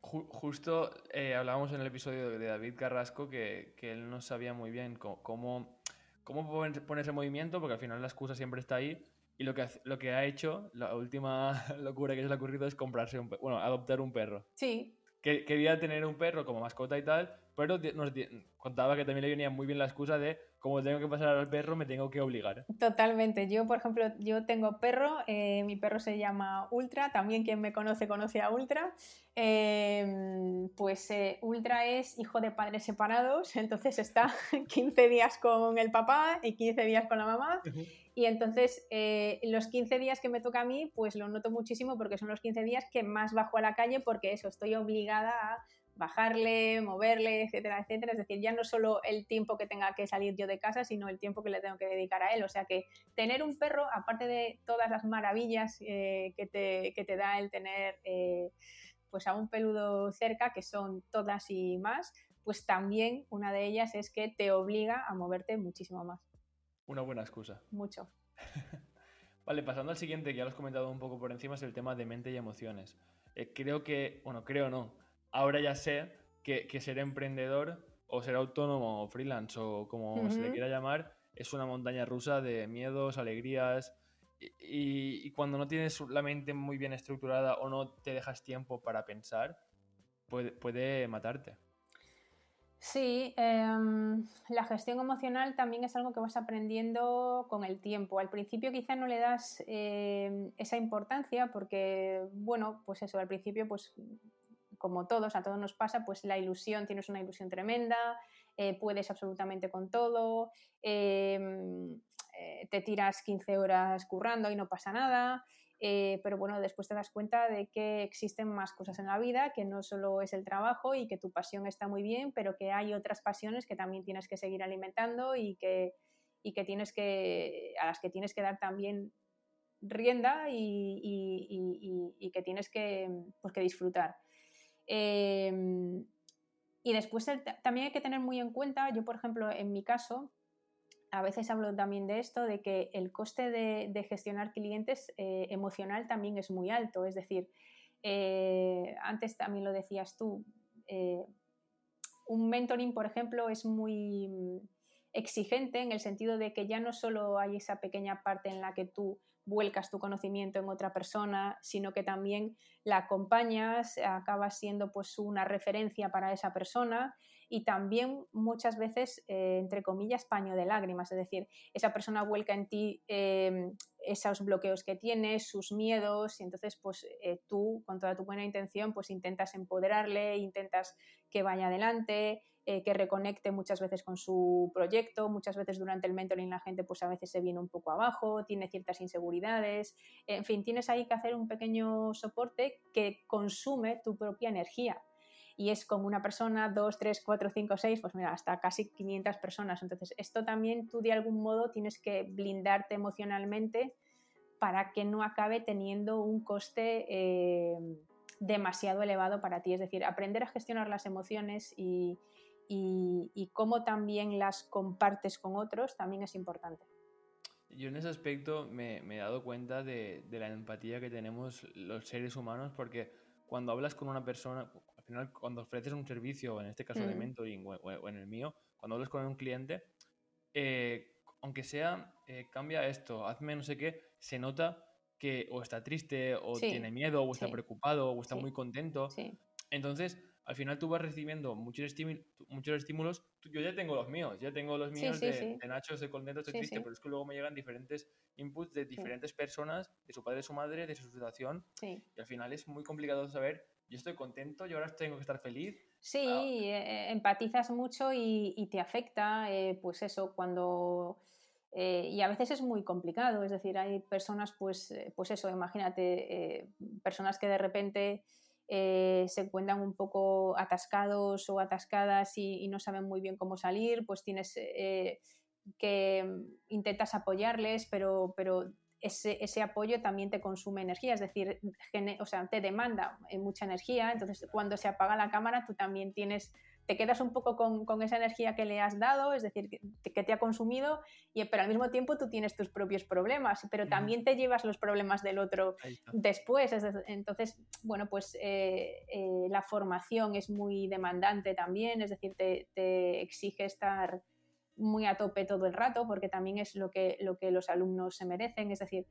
Justo eh, hablábamos en el episodio de David Carrasco que, que él no sabía muy bien cómo, cómo ponerse en movimiento, porque al final la excusa siempre está ahí, y lo que, lo que ha hecho, la última locura que se le ha ocurrido es comprarse un bueno, adoptar un perro. Sí. Que, quería tener un perro como mascota y tal, pero nos contaba que también le venía muy bien la excusa de como tengo que pasar al perro, me tengo que obligar. Totalmente. Yo, por ejemplo, yo tengo perro, eh, mi perro se llama Ultra, también quien me conoce conoce a Ultra. Em, pues eh, Ultra es hijo de padres separados, entonces está 15 días con el papá y 15 días con la mamá. Y entonces eh, los 15 días que me toca a mí, pues lo noto muchísimo porque son los 15 días que más bajo a la calle porque eso, estoy obligada a bajarle, moverle, etcétera, etcétera. Es decir, ya no solo el tiempo que tenga que salir yo de casa, sino el tiempo que le tengo que dedicar a él. O sea que tener un perro, aparte de todas las maravillas eh, que, te, que, te, da el tener eh, pues a un peludo cerca, que son todas y más, pues también una de ellas es que te obliga a moverte muchísimo más. Una buena excusa. Mucho. vale, pasando al siguiente, que ya lo has comentado un poco por encima, es el tema de mente y emociones. Eh, creo que, bueno, creo no, ahora ya sé que, ser emprendedor o ser autónomo o freelance o como se le quiera llamar, es una montaña rusa de miedos, alegrías. Y, cuando no tienes la mente muy bien estructurada o no te dejas tiempo para pensar, puede, matarte. Sí, em, la gestión emocional también es algo que vas aprendiendo con el tiempo. Al principio quizá no le das em, esa importancia porque, bueno, pues eso, al principio pues como todos, a todos nos pasa, pues la ilusión, tienes una ilusión tremenda, eh, puedes absolutamente con todo, em, eh, te tiras 15 horas currando y no pasa nada. Eh, pero bueno, después te das cuenta de que existen más cosas en la vida, que no solo es el trabajo y que tu pasión está muy bien, pero que hay otras pasiones que también tienes que seguir alimentando y que, y que tienes que, a las que tienes que dar también rienda y, que tienes que, pues, que disfrutar. Em, y después también hay que tener muy en cuenta, yo por ejemplo, en mi caso, a veces hablo también de esto, de que el coste de, gestionar clientes eh, emocional también es muy alto. Es decir, eh, antes también lo decías tú, eh, un mentoring, por ejemplo, es muy mm, exigente en el sentido de que ya no solo hay esa pequeña parte en la que tú vuelcas tu conocimiento en otra persona, sino que también la acompañas, acabas siendo pues una referencia para esa persona y también muchas veces, eh, entre comillas, paño de lágrimas, es decir, esa persona vuelca en ti em, esos bloqueos que tienes, sus miedos, y entonces pues eh, tú, con toda tu buena intención, pues intentas empoderarle, intentas que vaya adelante, eh, que reconecte muchas veces con su proyecto, muchas veces durante el mentoring la gente pues a veces se viene un poco abajo, tiene ciertas inseguridades, en fin, tienes ahí que hacer un pequeño soporte que consume tu propia energía y es como una persona, dos, tres, cuatro, cinco, seis, pues mira, hasta casi 500 personas. Entonces, esto también tú de algún modo tienes que blindarte emocionalmente para que no acabe teniendo un coste eh, demasiado elevado para ti. Es decir, aprender a gestionar las emociones y, y, cómo también las compartes con otros también es importante. Yo en ese aspecto me, he dado cuenta de, de, la empatía que tenemos los seres humanos porque cuando hablas con una persona, al final, cuando ofreces un servicio, en este caso de mm. mentoring o, en el mío, cuando hablas con un cliente, eh, aunque sea, eh, cambia esto, hazme no sé qué, se nota que o está triste, o tiene miedo, o está preocupado, o está muy contento. Entonces, al final tú vas recibiendo muchos, estímulos, muchos estímulos. Yo ya tengo los míos, ya tengo los míos de, de, Nacho, estoy contento, estoy triste, pero es que luego me llegan diferentes inputs de diferentes personas, de su padre, de su madre, de su situación. Y al final es muy complicado saber yo estoy contento y ahora tengo que estar feliz. Sí, ah. eh, empatizas mucho y, te afecta, eh, pues eso, cuando... Eh, y a veces es muy complicado, es decir, hay personas, pues, pues eso, imagínate, personas que de repente se encuentran un poco atascados o atascadas y, no saben muy bien cómo salir, pues tienes que mm, intentas apoyarles, pero, pero ese, apoyo también te consume energía, es decir, o sea, te demanda eh, mucha energía, entonces cuando se apaga la cámara tú también tienes, te quedas un poco con, esa energía que le has dado, es decir, que, te ha consumido, y, pero al mismo tiempo tú tienes tus propios problemas, pero también te llevas los problemas del otro después, entonces, bueno, pues eh, eh, la formación es muy demandante también, es decir, te exige estar muy a tope todo el rato, porque también es lo que, lo que los alumnos se merecen. Es decir,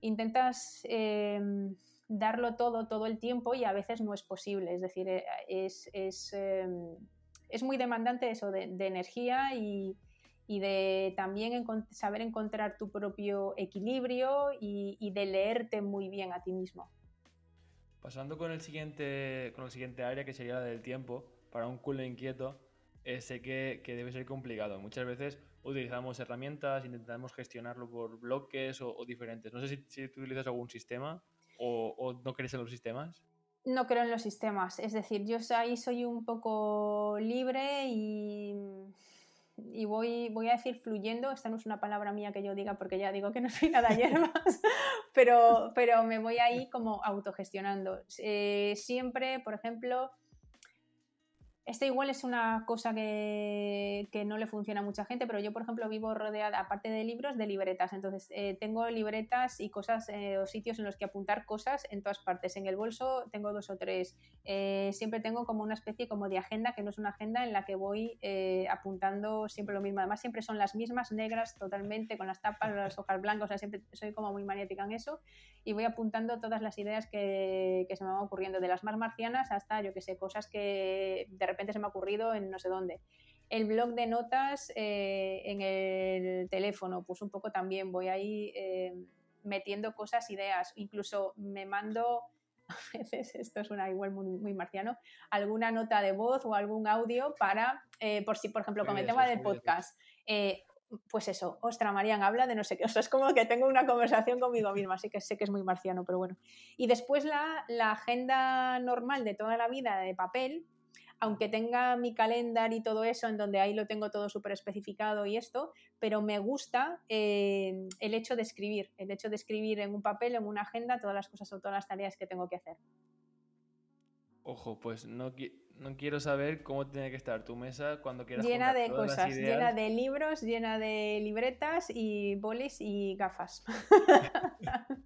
intentas em, darlo todo todo el tiempo y a veces no es posible. Es decir, eh, es, es, em, es muy demandante eso de, energía y, y, de también saber encontrar tu propio equilibrio y, y, de leerte muy bien a ti mismo. Pasando con el siguiente, con el siguiente área que sería la del tiempo, para un culo inquieto, eh, sé que, que, debe ser complicado. Muchas veces utilizamos herramientas, intentamos gestionarlo por bloques o, diferentes. No sé si, si, tú utilizas algún sistema o, o, no crees en los sistemas. No creo en los sistemas. Es decir, yo ahí soy un poco libre y, y voy, voy a decir fluyendo. Esta no es una palabra mía que yo diga porque ya digo que no soy nada hierbas, pero, pero me voy ahí como autogestionando. Eh, siempre, por ejemplo, este igual es una cosa que, no le funciona a mucha gente, pero yo, por ejemplo, vivo rodeada, aparte de libros, de libretas. Entonces, eh, tengo libretas y cosas eh, o sitios en los que apuntar cosas en todas partes. En el bolso tengo dos o tres. Eh, siempre tengo como una especie como de agenda, que no es una agenda en la que voy apuntando siempre lo mismo. Además, siempre son las mismas, negras totalmente, con las tapas, las hojas blancas. O sea, siempre soy como muy maniática en eso. Y voy apuntando todas las ideas que, que se me van ocurriendo, de las más marcianas hasta, yo que sé, cosas que de repente se me ha ocurrido en no sé dónde. El blog de notas eh, en el teléfono, pues un poco también voy ahí eh, metiendo cosas, ideas, incluso me mando a veces esto es una igual muy, marciano, alguna nota de voz o algún audio para, eh, por si, por ejemplo, con el tema del podcast, pues eso, ostra, Marian, habla de no sé qué. O sea, es como que tengo una conversación conmigo misma, así que sé que es muy marciano, pero bueno. Y después la, la agenda normal de toda la vida de papel, aunque tenga mi calendario y todo eso, en donde ahí lo tengo todo súper especificado y esto, pero me gusta eh, el hecho de escribir, el hecho de escribir en un papel, en una agenda, todas las cosas o todas las tareas que tengo que hacer. Ojo, pues no, no quiero saber cómo tiene que estar tu mesa cuando quieras. Llena de cosas, llena de libros, llena de libretas y bolis y gafas.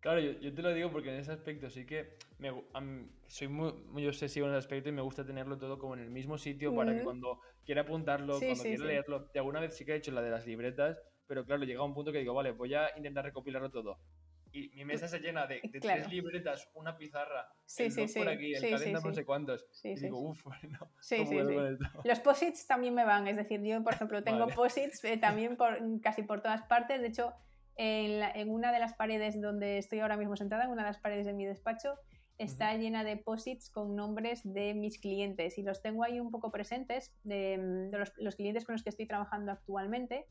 Claro, yo, te lo digo porque en ese aspecto sí que me, soy muy, muy, obsesivo en ese aspecto y me gusta tenerlo todo como en el mismo sitio para que cuando quiera apuntarlo, cuando quiera leerlo, de alguna vez sí que he hecho la de las libretas, pero claro, llega un punto que digo, vale, voy a intentar recopilarlo todo. Y mi mesa se llena de, tres libretas, una pizarra, el por aquí, el calendario no sé cuántos. y digo, uff, bueno, sí, sí, Los posits también me van, es decir, yo, por ejemplo, tengo posits eh, también por, casi por todas partes. De hecho, en, una de las paredes donde estoy ahora mismo sentada, en una de las paredes de mi despacho, está llena de posits con nombres de mis clientes y los tengo ahí un poco presentes, de, los, clientes con los que estoy trabajando actualmente.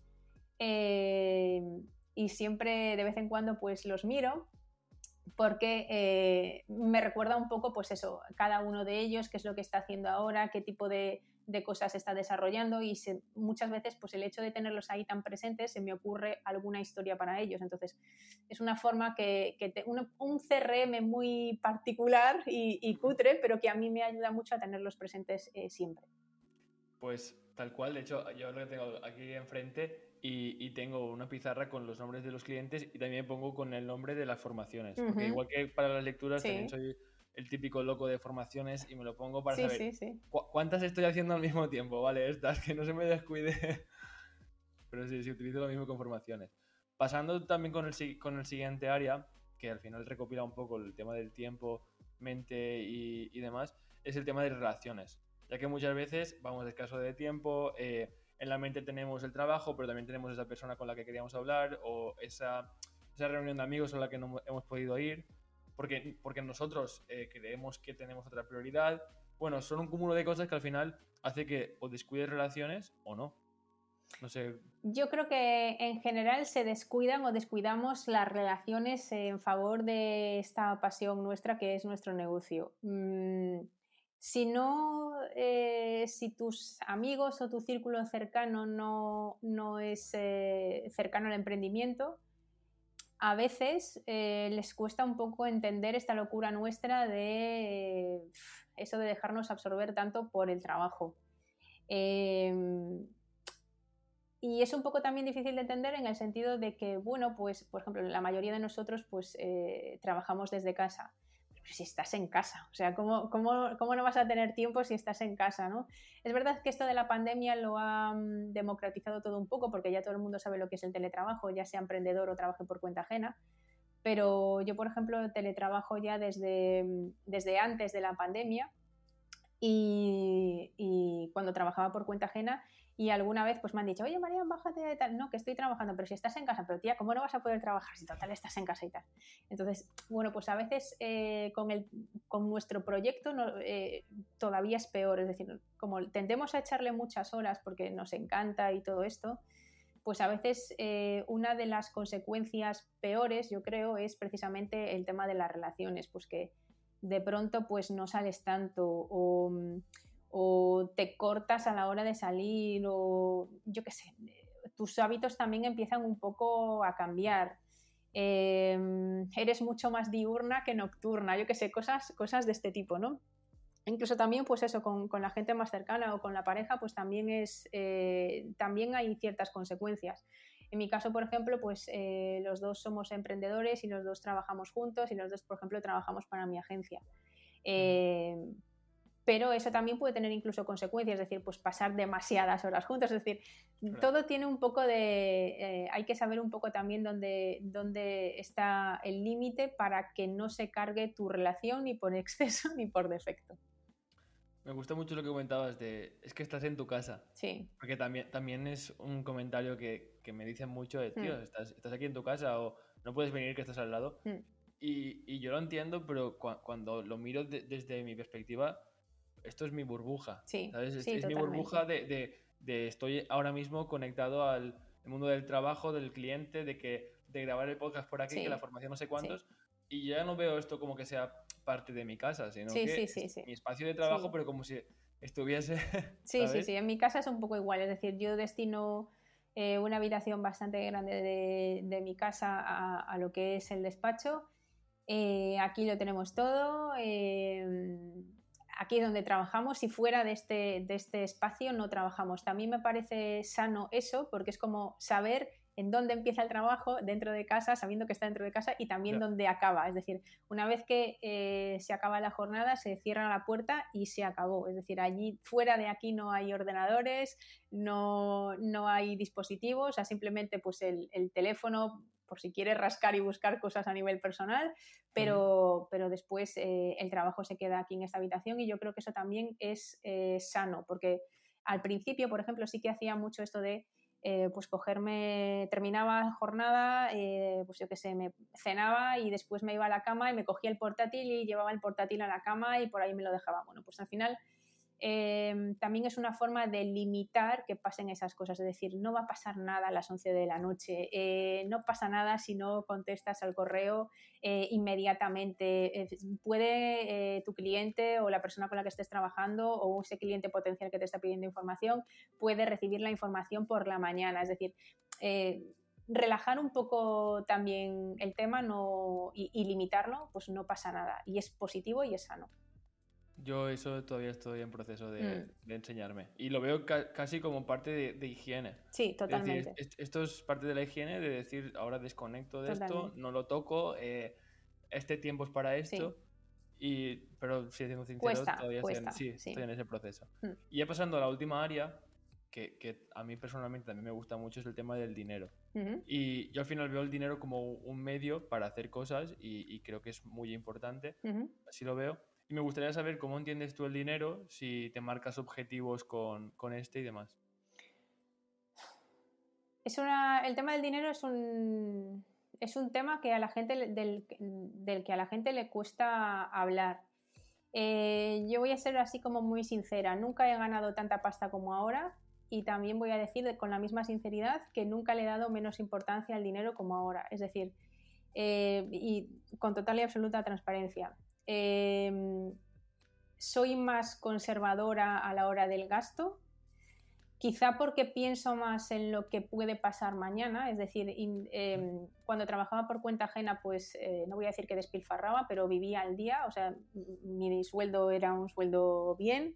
Eh, y siempre de vez en cuando pues los miro porque eh, me recuerda un poco pues eso, cada uno de ellos, qué es lo que está haciendo ahora, qué tipo de, de cosas está desarrollando y muchas veces pues el hecho de tenerlos ahí tan presentes se me ocurre alguna historia para ellos. Entonces es una forma que, que un, CRM muy particular y, cutre, pero que a mí me ayuda mucho a tenerlos presentes eh, siempre. Pues tal cual, de hecho yo lo tengo aquí enfrente y, tengo una pizarra con los nombres de los clientes y también pongo con el nombre de las formaciones. Porque igual que para las lecturas también soy el típico loco de formaciones y me lo pongo para saber cuántas estoy haciendo al mismo tiempo, ¿vale? Estas, que no se me descuide. Pero sí, sí, utilizo lo mismo con formaciones. Pasando también con el, con el siguiente área, que al final recopila un poco el tema del tiempo, mente y, demás, es el tema de relaciones. Ya que muchas veces vamos escaso de tiempo, eh, en la mente tenemos el trabajo, pero también tenemos esa persona con la que queríamos hablar o esa, esa reunión de amigos a la que no hemos podido ir porque, porque nosotros eh, creemos que tenemos otra prioridad. Bueno, son un cúmulo de cosas que al final hace que o descuides relaciones o no. No sé. Yo creo que en general se descuidan o descuidamos las relaciones en favor de esta pasión nuestra que es nuestro negocio. Mm, si no, eh, si tus amigos o tu círculo cercano no, no es eh, cercano al emprendimiento, a veces eh, les cuesta un poco entender esta locura nuestra de eso de dejarnos absorber tanto por el trabajo. Em, y es un poco también difícil de entender en el sentido de que, bueno, pues, por ejemplo, la mayoría de nosotros pues eh, trabajamos desde casa si estás en casa, o sea, ¿cómo, cómo, cómo no vas a tener tiempo si estás en casa? ¿no? Es verdad que esto de la pandemia lo ha mm, democratizado todo un poco porque ya todo el mundo sabe lo que es el teletrabajo, ya sea emprendedor o trabaje por cuenta ajena, pero yo, por ejemplo, teletrabajo ya desde, mm, desde antes de la pandemia y, y cuando trabajaba por cuenta ajena y alguna vez pues me han dicho, oye María, bájate de tal, no, que estoy trabajando, pero si estás en casa, pero tía, ¿cómo no vas a poder trabajar si total estás en casa y tal? Entonces, bueno, pues a veces eh, con, el, con nuestro proyecto eh, todavía es peor, es decir, como tendemos a echarle muchas horas porque nos encanta y todo esto, pues a veces eh, una de las consecuencias peores, yo creo, es precisamente el tema de las relaciones, pues que de pronto pues no sales tanto o o te cortas a la hora de salir o yo qué sé, tus hábitos también empiezan un poco a cambiar. Em, eres mucho más diurna que nocturna, yo qué sé, cosas, cosas de este tipo, ¿no? Incluso también, pues eso, con, la gente más cercana o con la pareja, pues también es, eh, también hay ciertas consecuencias. En mi caso, por ejemplo, pues eh, los dos somos emprendedores y los dos trabajamos juntos y los dos, por ejemplo, trabajamos para mi agencia pero eso también puede tener incluso consecuencias, es decir, pues pasar demasiadas horas juntos, es decir, todo tiene un poco de, eh, hay que saber un poco también dónde, dónde está el límite para que no se cargue tu relación ni por exceso ni por defecto. Me gusta mucho lo que comentabas de, es que estás en tu casa. Sí. Porque también, también es un comentario que, que me dicen mucho de, tío, mm. estás, estás, aquí en tu casa o no puedes venir que estás al lado. Mm. Y, yo lo entiendo, pero cuando lo miro desde mi perspectiva, esto es mi burbuja. Sí, Es, mi burbuja de, de, estoy ahora mismo conectado al mundo del trabajo, del cliente, de que de grabar el podcast por aquí, que la formación no sé cuántos. Y ya no veo esto como que sea parte de mi casa, sino que es mi espacio de trabajo, pero como si estuviese. Sí, sí, sí. En mi casa es un poco igual. Es decir, yo destino eh, una habitación bastante grande de, mi casa a, lo que es el despacho. Eh, aquí lo tenemos todo. Em, aquí es donde trabajamos y fuera de este, de este espacio no trabajamos. También me parece sano eso porque es como saber en dónde empieza el trabajo dentro de casa, sabiendo que está dentro de casa y también dónde acaba. Es decir, una vez que eh, se acaba la jornada, se cierra la puerta y se acabó. Es decir, allí fuera de aquí no hay ordenadores, no, hay dispositivos, o sea, simplemente pues el, teléfono por si quieres rascar y buscar cosas a nivel personal, pero, pero después eh, el trabajo se queda aquí en esta habitación y yo creo que eso también es eh, sano, porque al principio, por ejemplo, sí que hacía mucho esto de eh, pues cogerme, terminaba jornada, eh, pues yo qué sé, me cenaba y después me iba a la cama y me cogía el portátil y llevaba el portátil a la cama y por ahí me lo dejaba. Bueno, pues al final Em, también es una forma de limitar que pasen esas cosas, es decir, no va a pasar nada a las 11 de la noche, eh, no pasa nada si no contestas al correo eh, inmediatamente, eh, puede tu cliente o la persona con la que estés trabajando o ese cliente potencial que te está pidiendo información, puede recibir la información por la mañana, es decir, relajar un poco también el tema y limitarlo, pues no pasa nada. Y es positivo y es sano. Yo eso todavía estoy en proceso de, mm. enseñarme. Y lo veo casi como parte de, higiene. Sí, totalmente. esto es parte de la higiene, de decir, ahora desconecto de esto, no lo toco, eh, este tiempo es para esto. Y, pero si siendo sincero, todavía estoy, en, ese proceso. Mm. Y ya pasando a la última área, que, que, a mí personalmente también me gusta mucho, es el tema del dinero. Y yo al final veo el dinero como un medio para hacer cosas y, creo que es muy importante. Así lo veo. Y me gustaría saber cómo entiendes tú el dinero, si te marcas objetivos con, este y demás. Es una, el tema del dinero es un, es un tema que a la gente, del, que a la gente le cuesta hablar. Eh, yo voy a ser así como muy sincera, nunca he ganado tanta pasta como ahora y también voy a decir con la misma sinceridad que nunca le he dado menos importancia al dinero como ahora. Es decir, eh, y con total y absoluta transparencia. Em, soy más conservadora a la hora del gasto, quizá porque pienso más en lo que puede pasar mañana, es decir, em, cuando trabajaba por cuenta ajena, pues eh, no voy a decir que despilfarraba, pero vivía al día, o sea, mi sueldo era un sueldo bien,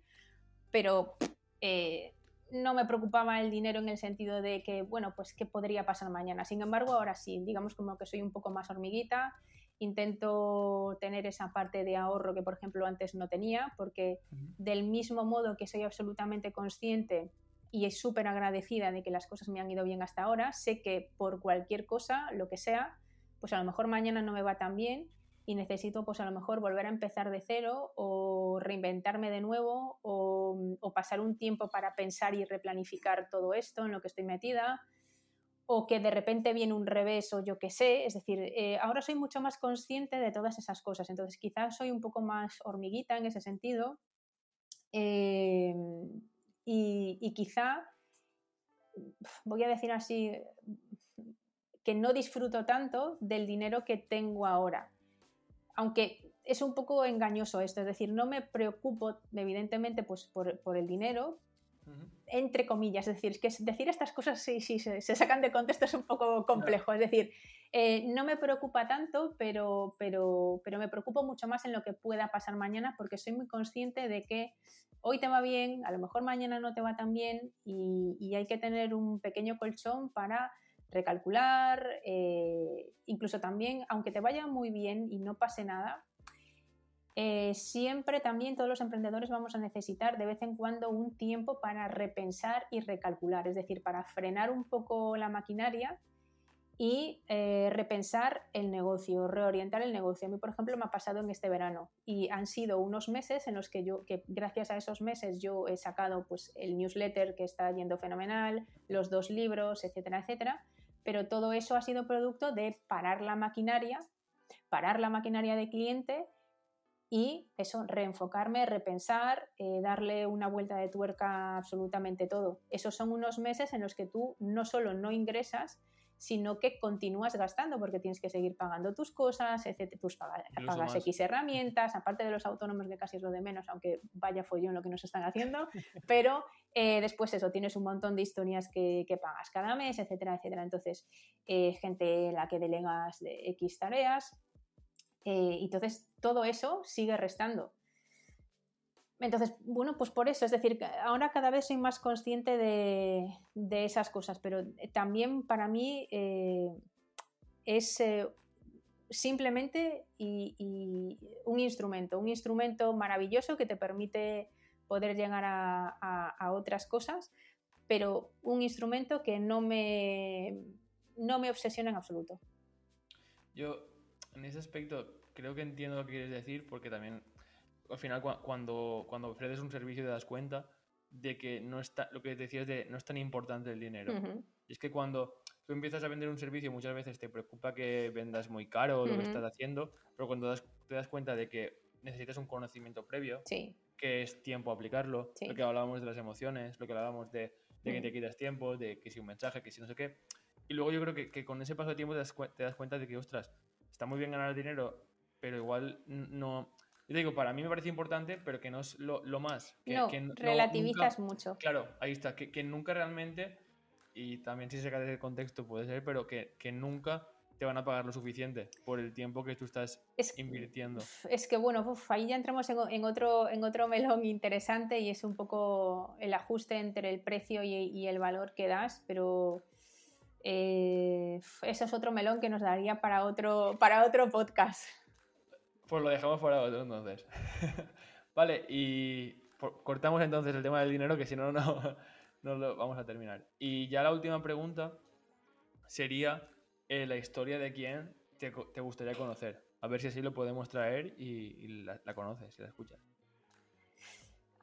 pero eh, no me preocupaba el dinero en el sentido de que, bueno, pues qué podría pasar mañana. Sin embargo, ahora sí, digamos como que soy un poco más hormiguita intento tener esa parte de ahorro que, por ejemplo, antes no tenía, porque del mismo modo que soy absolutamente consciente y es súper agradecida de que las cosas me han ido bien hasta ahora, sé que por cualquier cosa, lo que sea, pues a lo mejor mañana no me va tan bien y necesito pues a lo mejor volver a empezar de cero o reinventarme de nuevo o, o pasar un tiempo para pensar y replanificar todo esto en lo que estoy metida o que de repente viene un revés o yo qué sé. Es decir, eh, ahora soy mucho más consciente de todas esas cosas. Entonces, quizás soy un poco más hormiguita en ese sentido. Eh, y, quizá, voy a decir así, que no disfruto tanto del dinero que tengo ahora. Aunque es un poco engañoso esto, es decir, no me preocupo evidentemente pues, por el dinero, entre comillas, es decir, que decir estas cosas si, se, sacan de contexto es un poco complejo, es decir, eh, no me preocupa tanto, pero, pero, pero me preocupo mucho más en lo que pueda pasar mañana porque soy muy consciente de que hoy te va bien, a lo mejor mañana no te va tan bien y, hay que tener un pequeño colchón para recalcular, eh, incluso también, aunque te vaya muy bien y no pase nada, eh, siempre también todos los emprendedores vamos a necesitar de vez en cuando un tiempo para repensar y recalcular, es decir, para frenar un poco la maquinaria y eh, repensar el negocio, reorientar el negocio. A mí, por ejemplo, me ha pasado en este verano y han sido unos meses en los que yo, que gracias a esos meses yo he sacado pues, el newsletter que está yendo fenomenal, los dos libros, etcétera, etcétera, pero todo eso ha sido producto de parar la maquinaria parar la maquinaria de cliente y eso, reenfocarme, repensar, eh, darle una vuelta de tuerca absolutamente todo. Esos son unos meses en los que tú no solo no ingresas, sino que continúas gastando porque tienes que seguir pagando tus cosas, etc. Tus pagas, X herramientas, aparte de los autónomos que casi es lo de menos, aunque vaya follón lo que nos están haciendo, pero eh, después eso, tienes un montón de historias que, pagas cada mes, etcétera, etcétera. Entonces, eh, gente la que delegas de X tareas, eh, entonces, todo eso sigue restando. Entonces, bueno, pues por eso, es decir, ahora cada vez soy más consciente de, esas cosas, pero también para mí eh, es eh, simplemente un instrumento, un instrumento maravilloso que te permite poder llegar a, otras cosas, pero un instrumento que no me, no me obsesiona en absoluto. En ese aspecto creo que entiendo lo que quieres decir porque también al final cuando, cuando ofreces un servicio te das cuenta de que no está, lo que decías de no es tan importante el dinero. Y es que cuando tú empiezas a vender un servicio muchas veces te preocupa que vendas muy caro lo que estás haciendo, pero cuando te das cuenta de que necesitas un conocimiento previo, que es tiempo a aplicarlo, lo que hablábamos de las emociones, lo que hablábamos de, de que te quitas tiempo, de que si un mensaje, que si no sé qué. Y luego yo creo que, que con ese paso de tiempo te das, te das cuenta de que, ostras, está muy bien ganar dinero, pero igual no... Yo digo, para mí me parece importante, pero que no es lo, más. Que, no, relativizas mucho. Claro, ahí está, que, nunca realmente, y también si se cae del contexto puede ser, pero que, nunca te van a pagar lo suficiente por el tiempo que tú estás invirtiendo. Es que bueno, ahí ya entramos en, otro, en otro melón interesante y es un poco el ajuste entre el precio y el valor que das, pero eh, eso es otro melón que nos daría para otro, para otro podcast. Pues lo dejamos fuera otro entonces. vale, y cortamos entonces el tema del dinero, que si no, no, no lo vamos a terminar. Y ya la última pregunta sería eh, la historia de quién te, gustaría conocer. A ver si así lo podemos traer y, la, la conoces y la escuchas.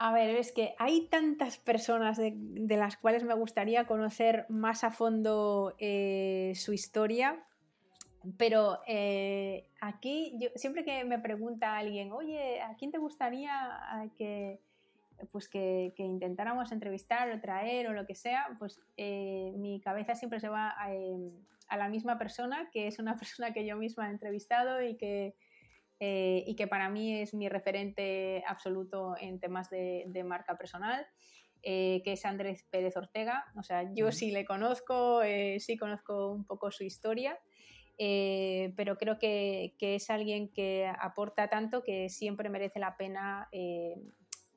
A ver, es que hay tantas personas de, las cuales me gustaría conocer más a fondo eh, su historia, pero eh, aquí, yo, siempre que me pregunta alguien, oye, ¿a quién te gustaría que, pues que, intentáramos entrevistar o traer o lo que sea? Pues eh, mi cabeza siempre se va a la misma persona, que es una persona que yo misma he entrevistado y que eh, y que para mí es mi referente absoluto en temas de, marca personal. Eh, que es Andrés Pérez Ortega. O sea, yo sí le conozco, eh, sí conozco un poco su historia, pero creo que, que, es alguien que aporta tanto que siempre merece la pena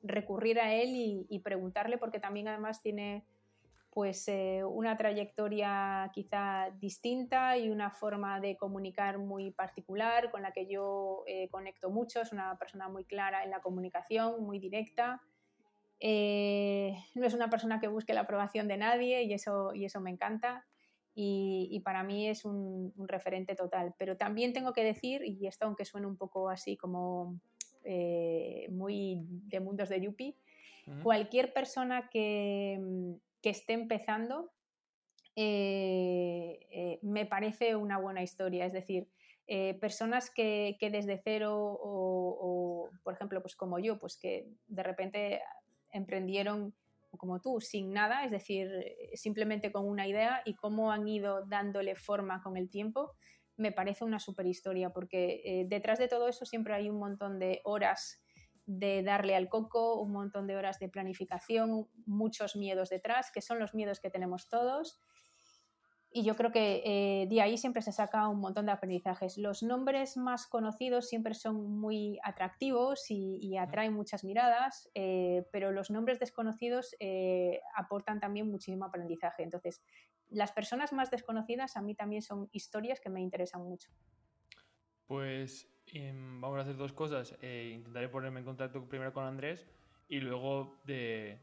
recurrir a él y, y, preguntarle, porque también además tiene pues eh, una trayectoria quizá distinta y una forma de comunicar muy particular con la que yo eh, conecto mucho. Es una persona muy clara en la comunicación, muy directa. Eh, no es una persona que busque la aprobación de nadie y eso, y eso me encanta. Y, para mí es un, referente total. Pero también tengo que decir, y esto aunque suene un poco así como muy de mundos de Yuppie, cualquier persona que que esté empezando, eh, eh, me parece una buena historia. Es decir, eh, personas que, desde cero o, por ejemplo, pues como yo, pues que de repente emprendieron como tú, sin nada, es decir, simplemente con una idea y cómo han ido dándole forma con el tiempo, me parece una super historia, porque detrás de todo eso siempre hay un montón de horas de darle al coco, un montón de horas de planificación, muchos miedos detrás, que son los miedos que tenemos todos. Y yo creo que eh, de ahí siempre se saca un montón de aprendizajes. Los nombres más conocidos siempre son muy atractivos y, atraen muchas miradas, eh, pero los nombres desconocidos eh, aportan también muchísimo aprendizaje. Entonces, las personas más desconocidas a mí también son historias que me interesan mucho. Pues Em, vamos a hacer dos cosas. Eh, intentaré ponerme en contacto primero con Andrés y luego de,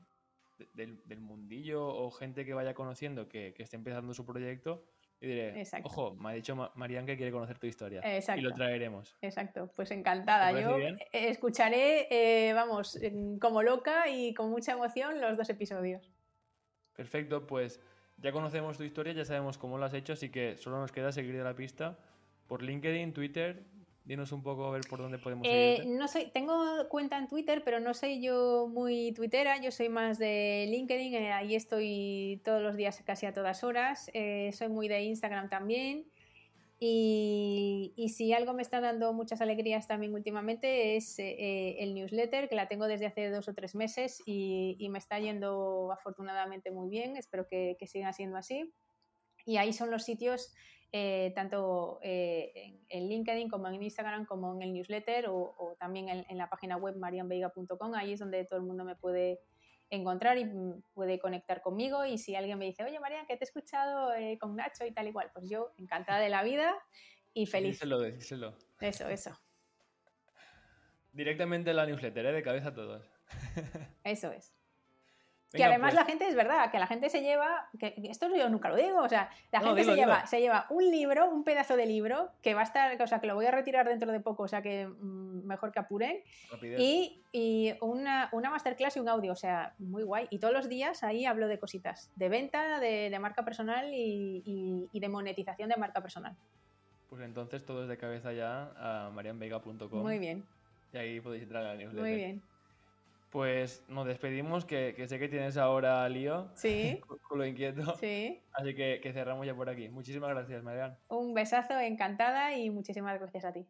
del, mundillo o gente que vaya conociendo que, esté empezando su proyecto. Y diré, ojo, me ha dicho Marian que quiere conocer tu historia. Y lo traeremos. Exacto, pues encantada. Yo escucharé, eh, vamos, como loca y con mucha emoción los dos episodios. Perfecto, pues ya conocemos tu historia, ya sabemos cómo lo has hecho, así que solo nos queda seguir de la pista por LinkedIn, Twitter, Dinos un poco a ver por dónde podemos eh, No soy, tengo cuenta en Twitter, pero no soy yo muy twittera, yo soy más de LinkedIn, eh, ahí estoy todos los días casi a todas horas. Eh, soy muy de Instagram también. Y, si algo me está dando muchas alegrías también últimamente es el newsletter, que la tengo desde hace dos o tres meses y, me está yendo afortunadamente muy bien. Espero que, que siga siendo así. Y ahí son los sitios eh, tanto eh, en, LinkedIn como en Instagram, como en el newsletter o, también en, la página web marianveiga.com. Ahí es donde todo el mundo me puede encontrar y puede conectar conmigo. Y si alguien me dice, oye Marian, que te he escuchado eh, con Nacho y tal igual, pues yo encantada de la vida y feliz. Díselo, díselo. Eso, eso. Directamente en la newsletter, de cabeza a todos. Eso es que además pues la gente es verdad, que la gente se lleva, que esto yo nunca lo digo, o sea, la gente se, lleva, se lleva un libro, un pedazo de libro, que va a estar, o sea, que lo voy a retirar dentro de poco, o sea, que mm, mejor que apuren, y, y una, una, masterclass y un audio, o sea, muy guay. Y todos los días ahí hablo de cositas, de venta, de, de marca personal y, y, de monetización de marca personal. Pues entonces todo es de cabeza ya a marianvega.com. Muy bien. Y ahí podéis entrar a la newsletter. Muy bien. Pues nos despedimos, que, sé que tienes ahora lío. Sí. Con lo inquieto. Sí. Así que, que cerramos ya por aquí. Muchísimas gracias, Marian. Un besazo, encantada y muchísimas gracias a ti.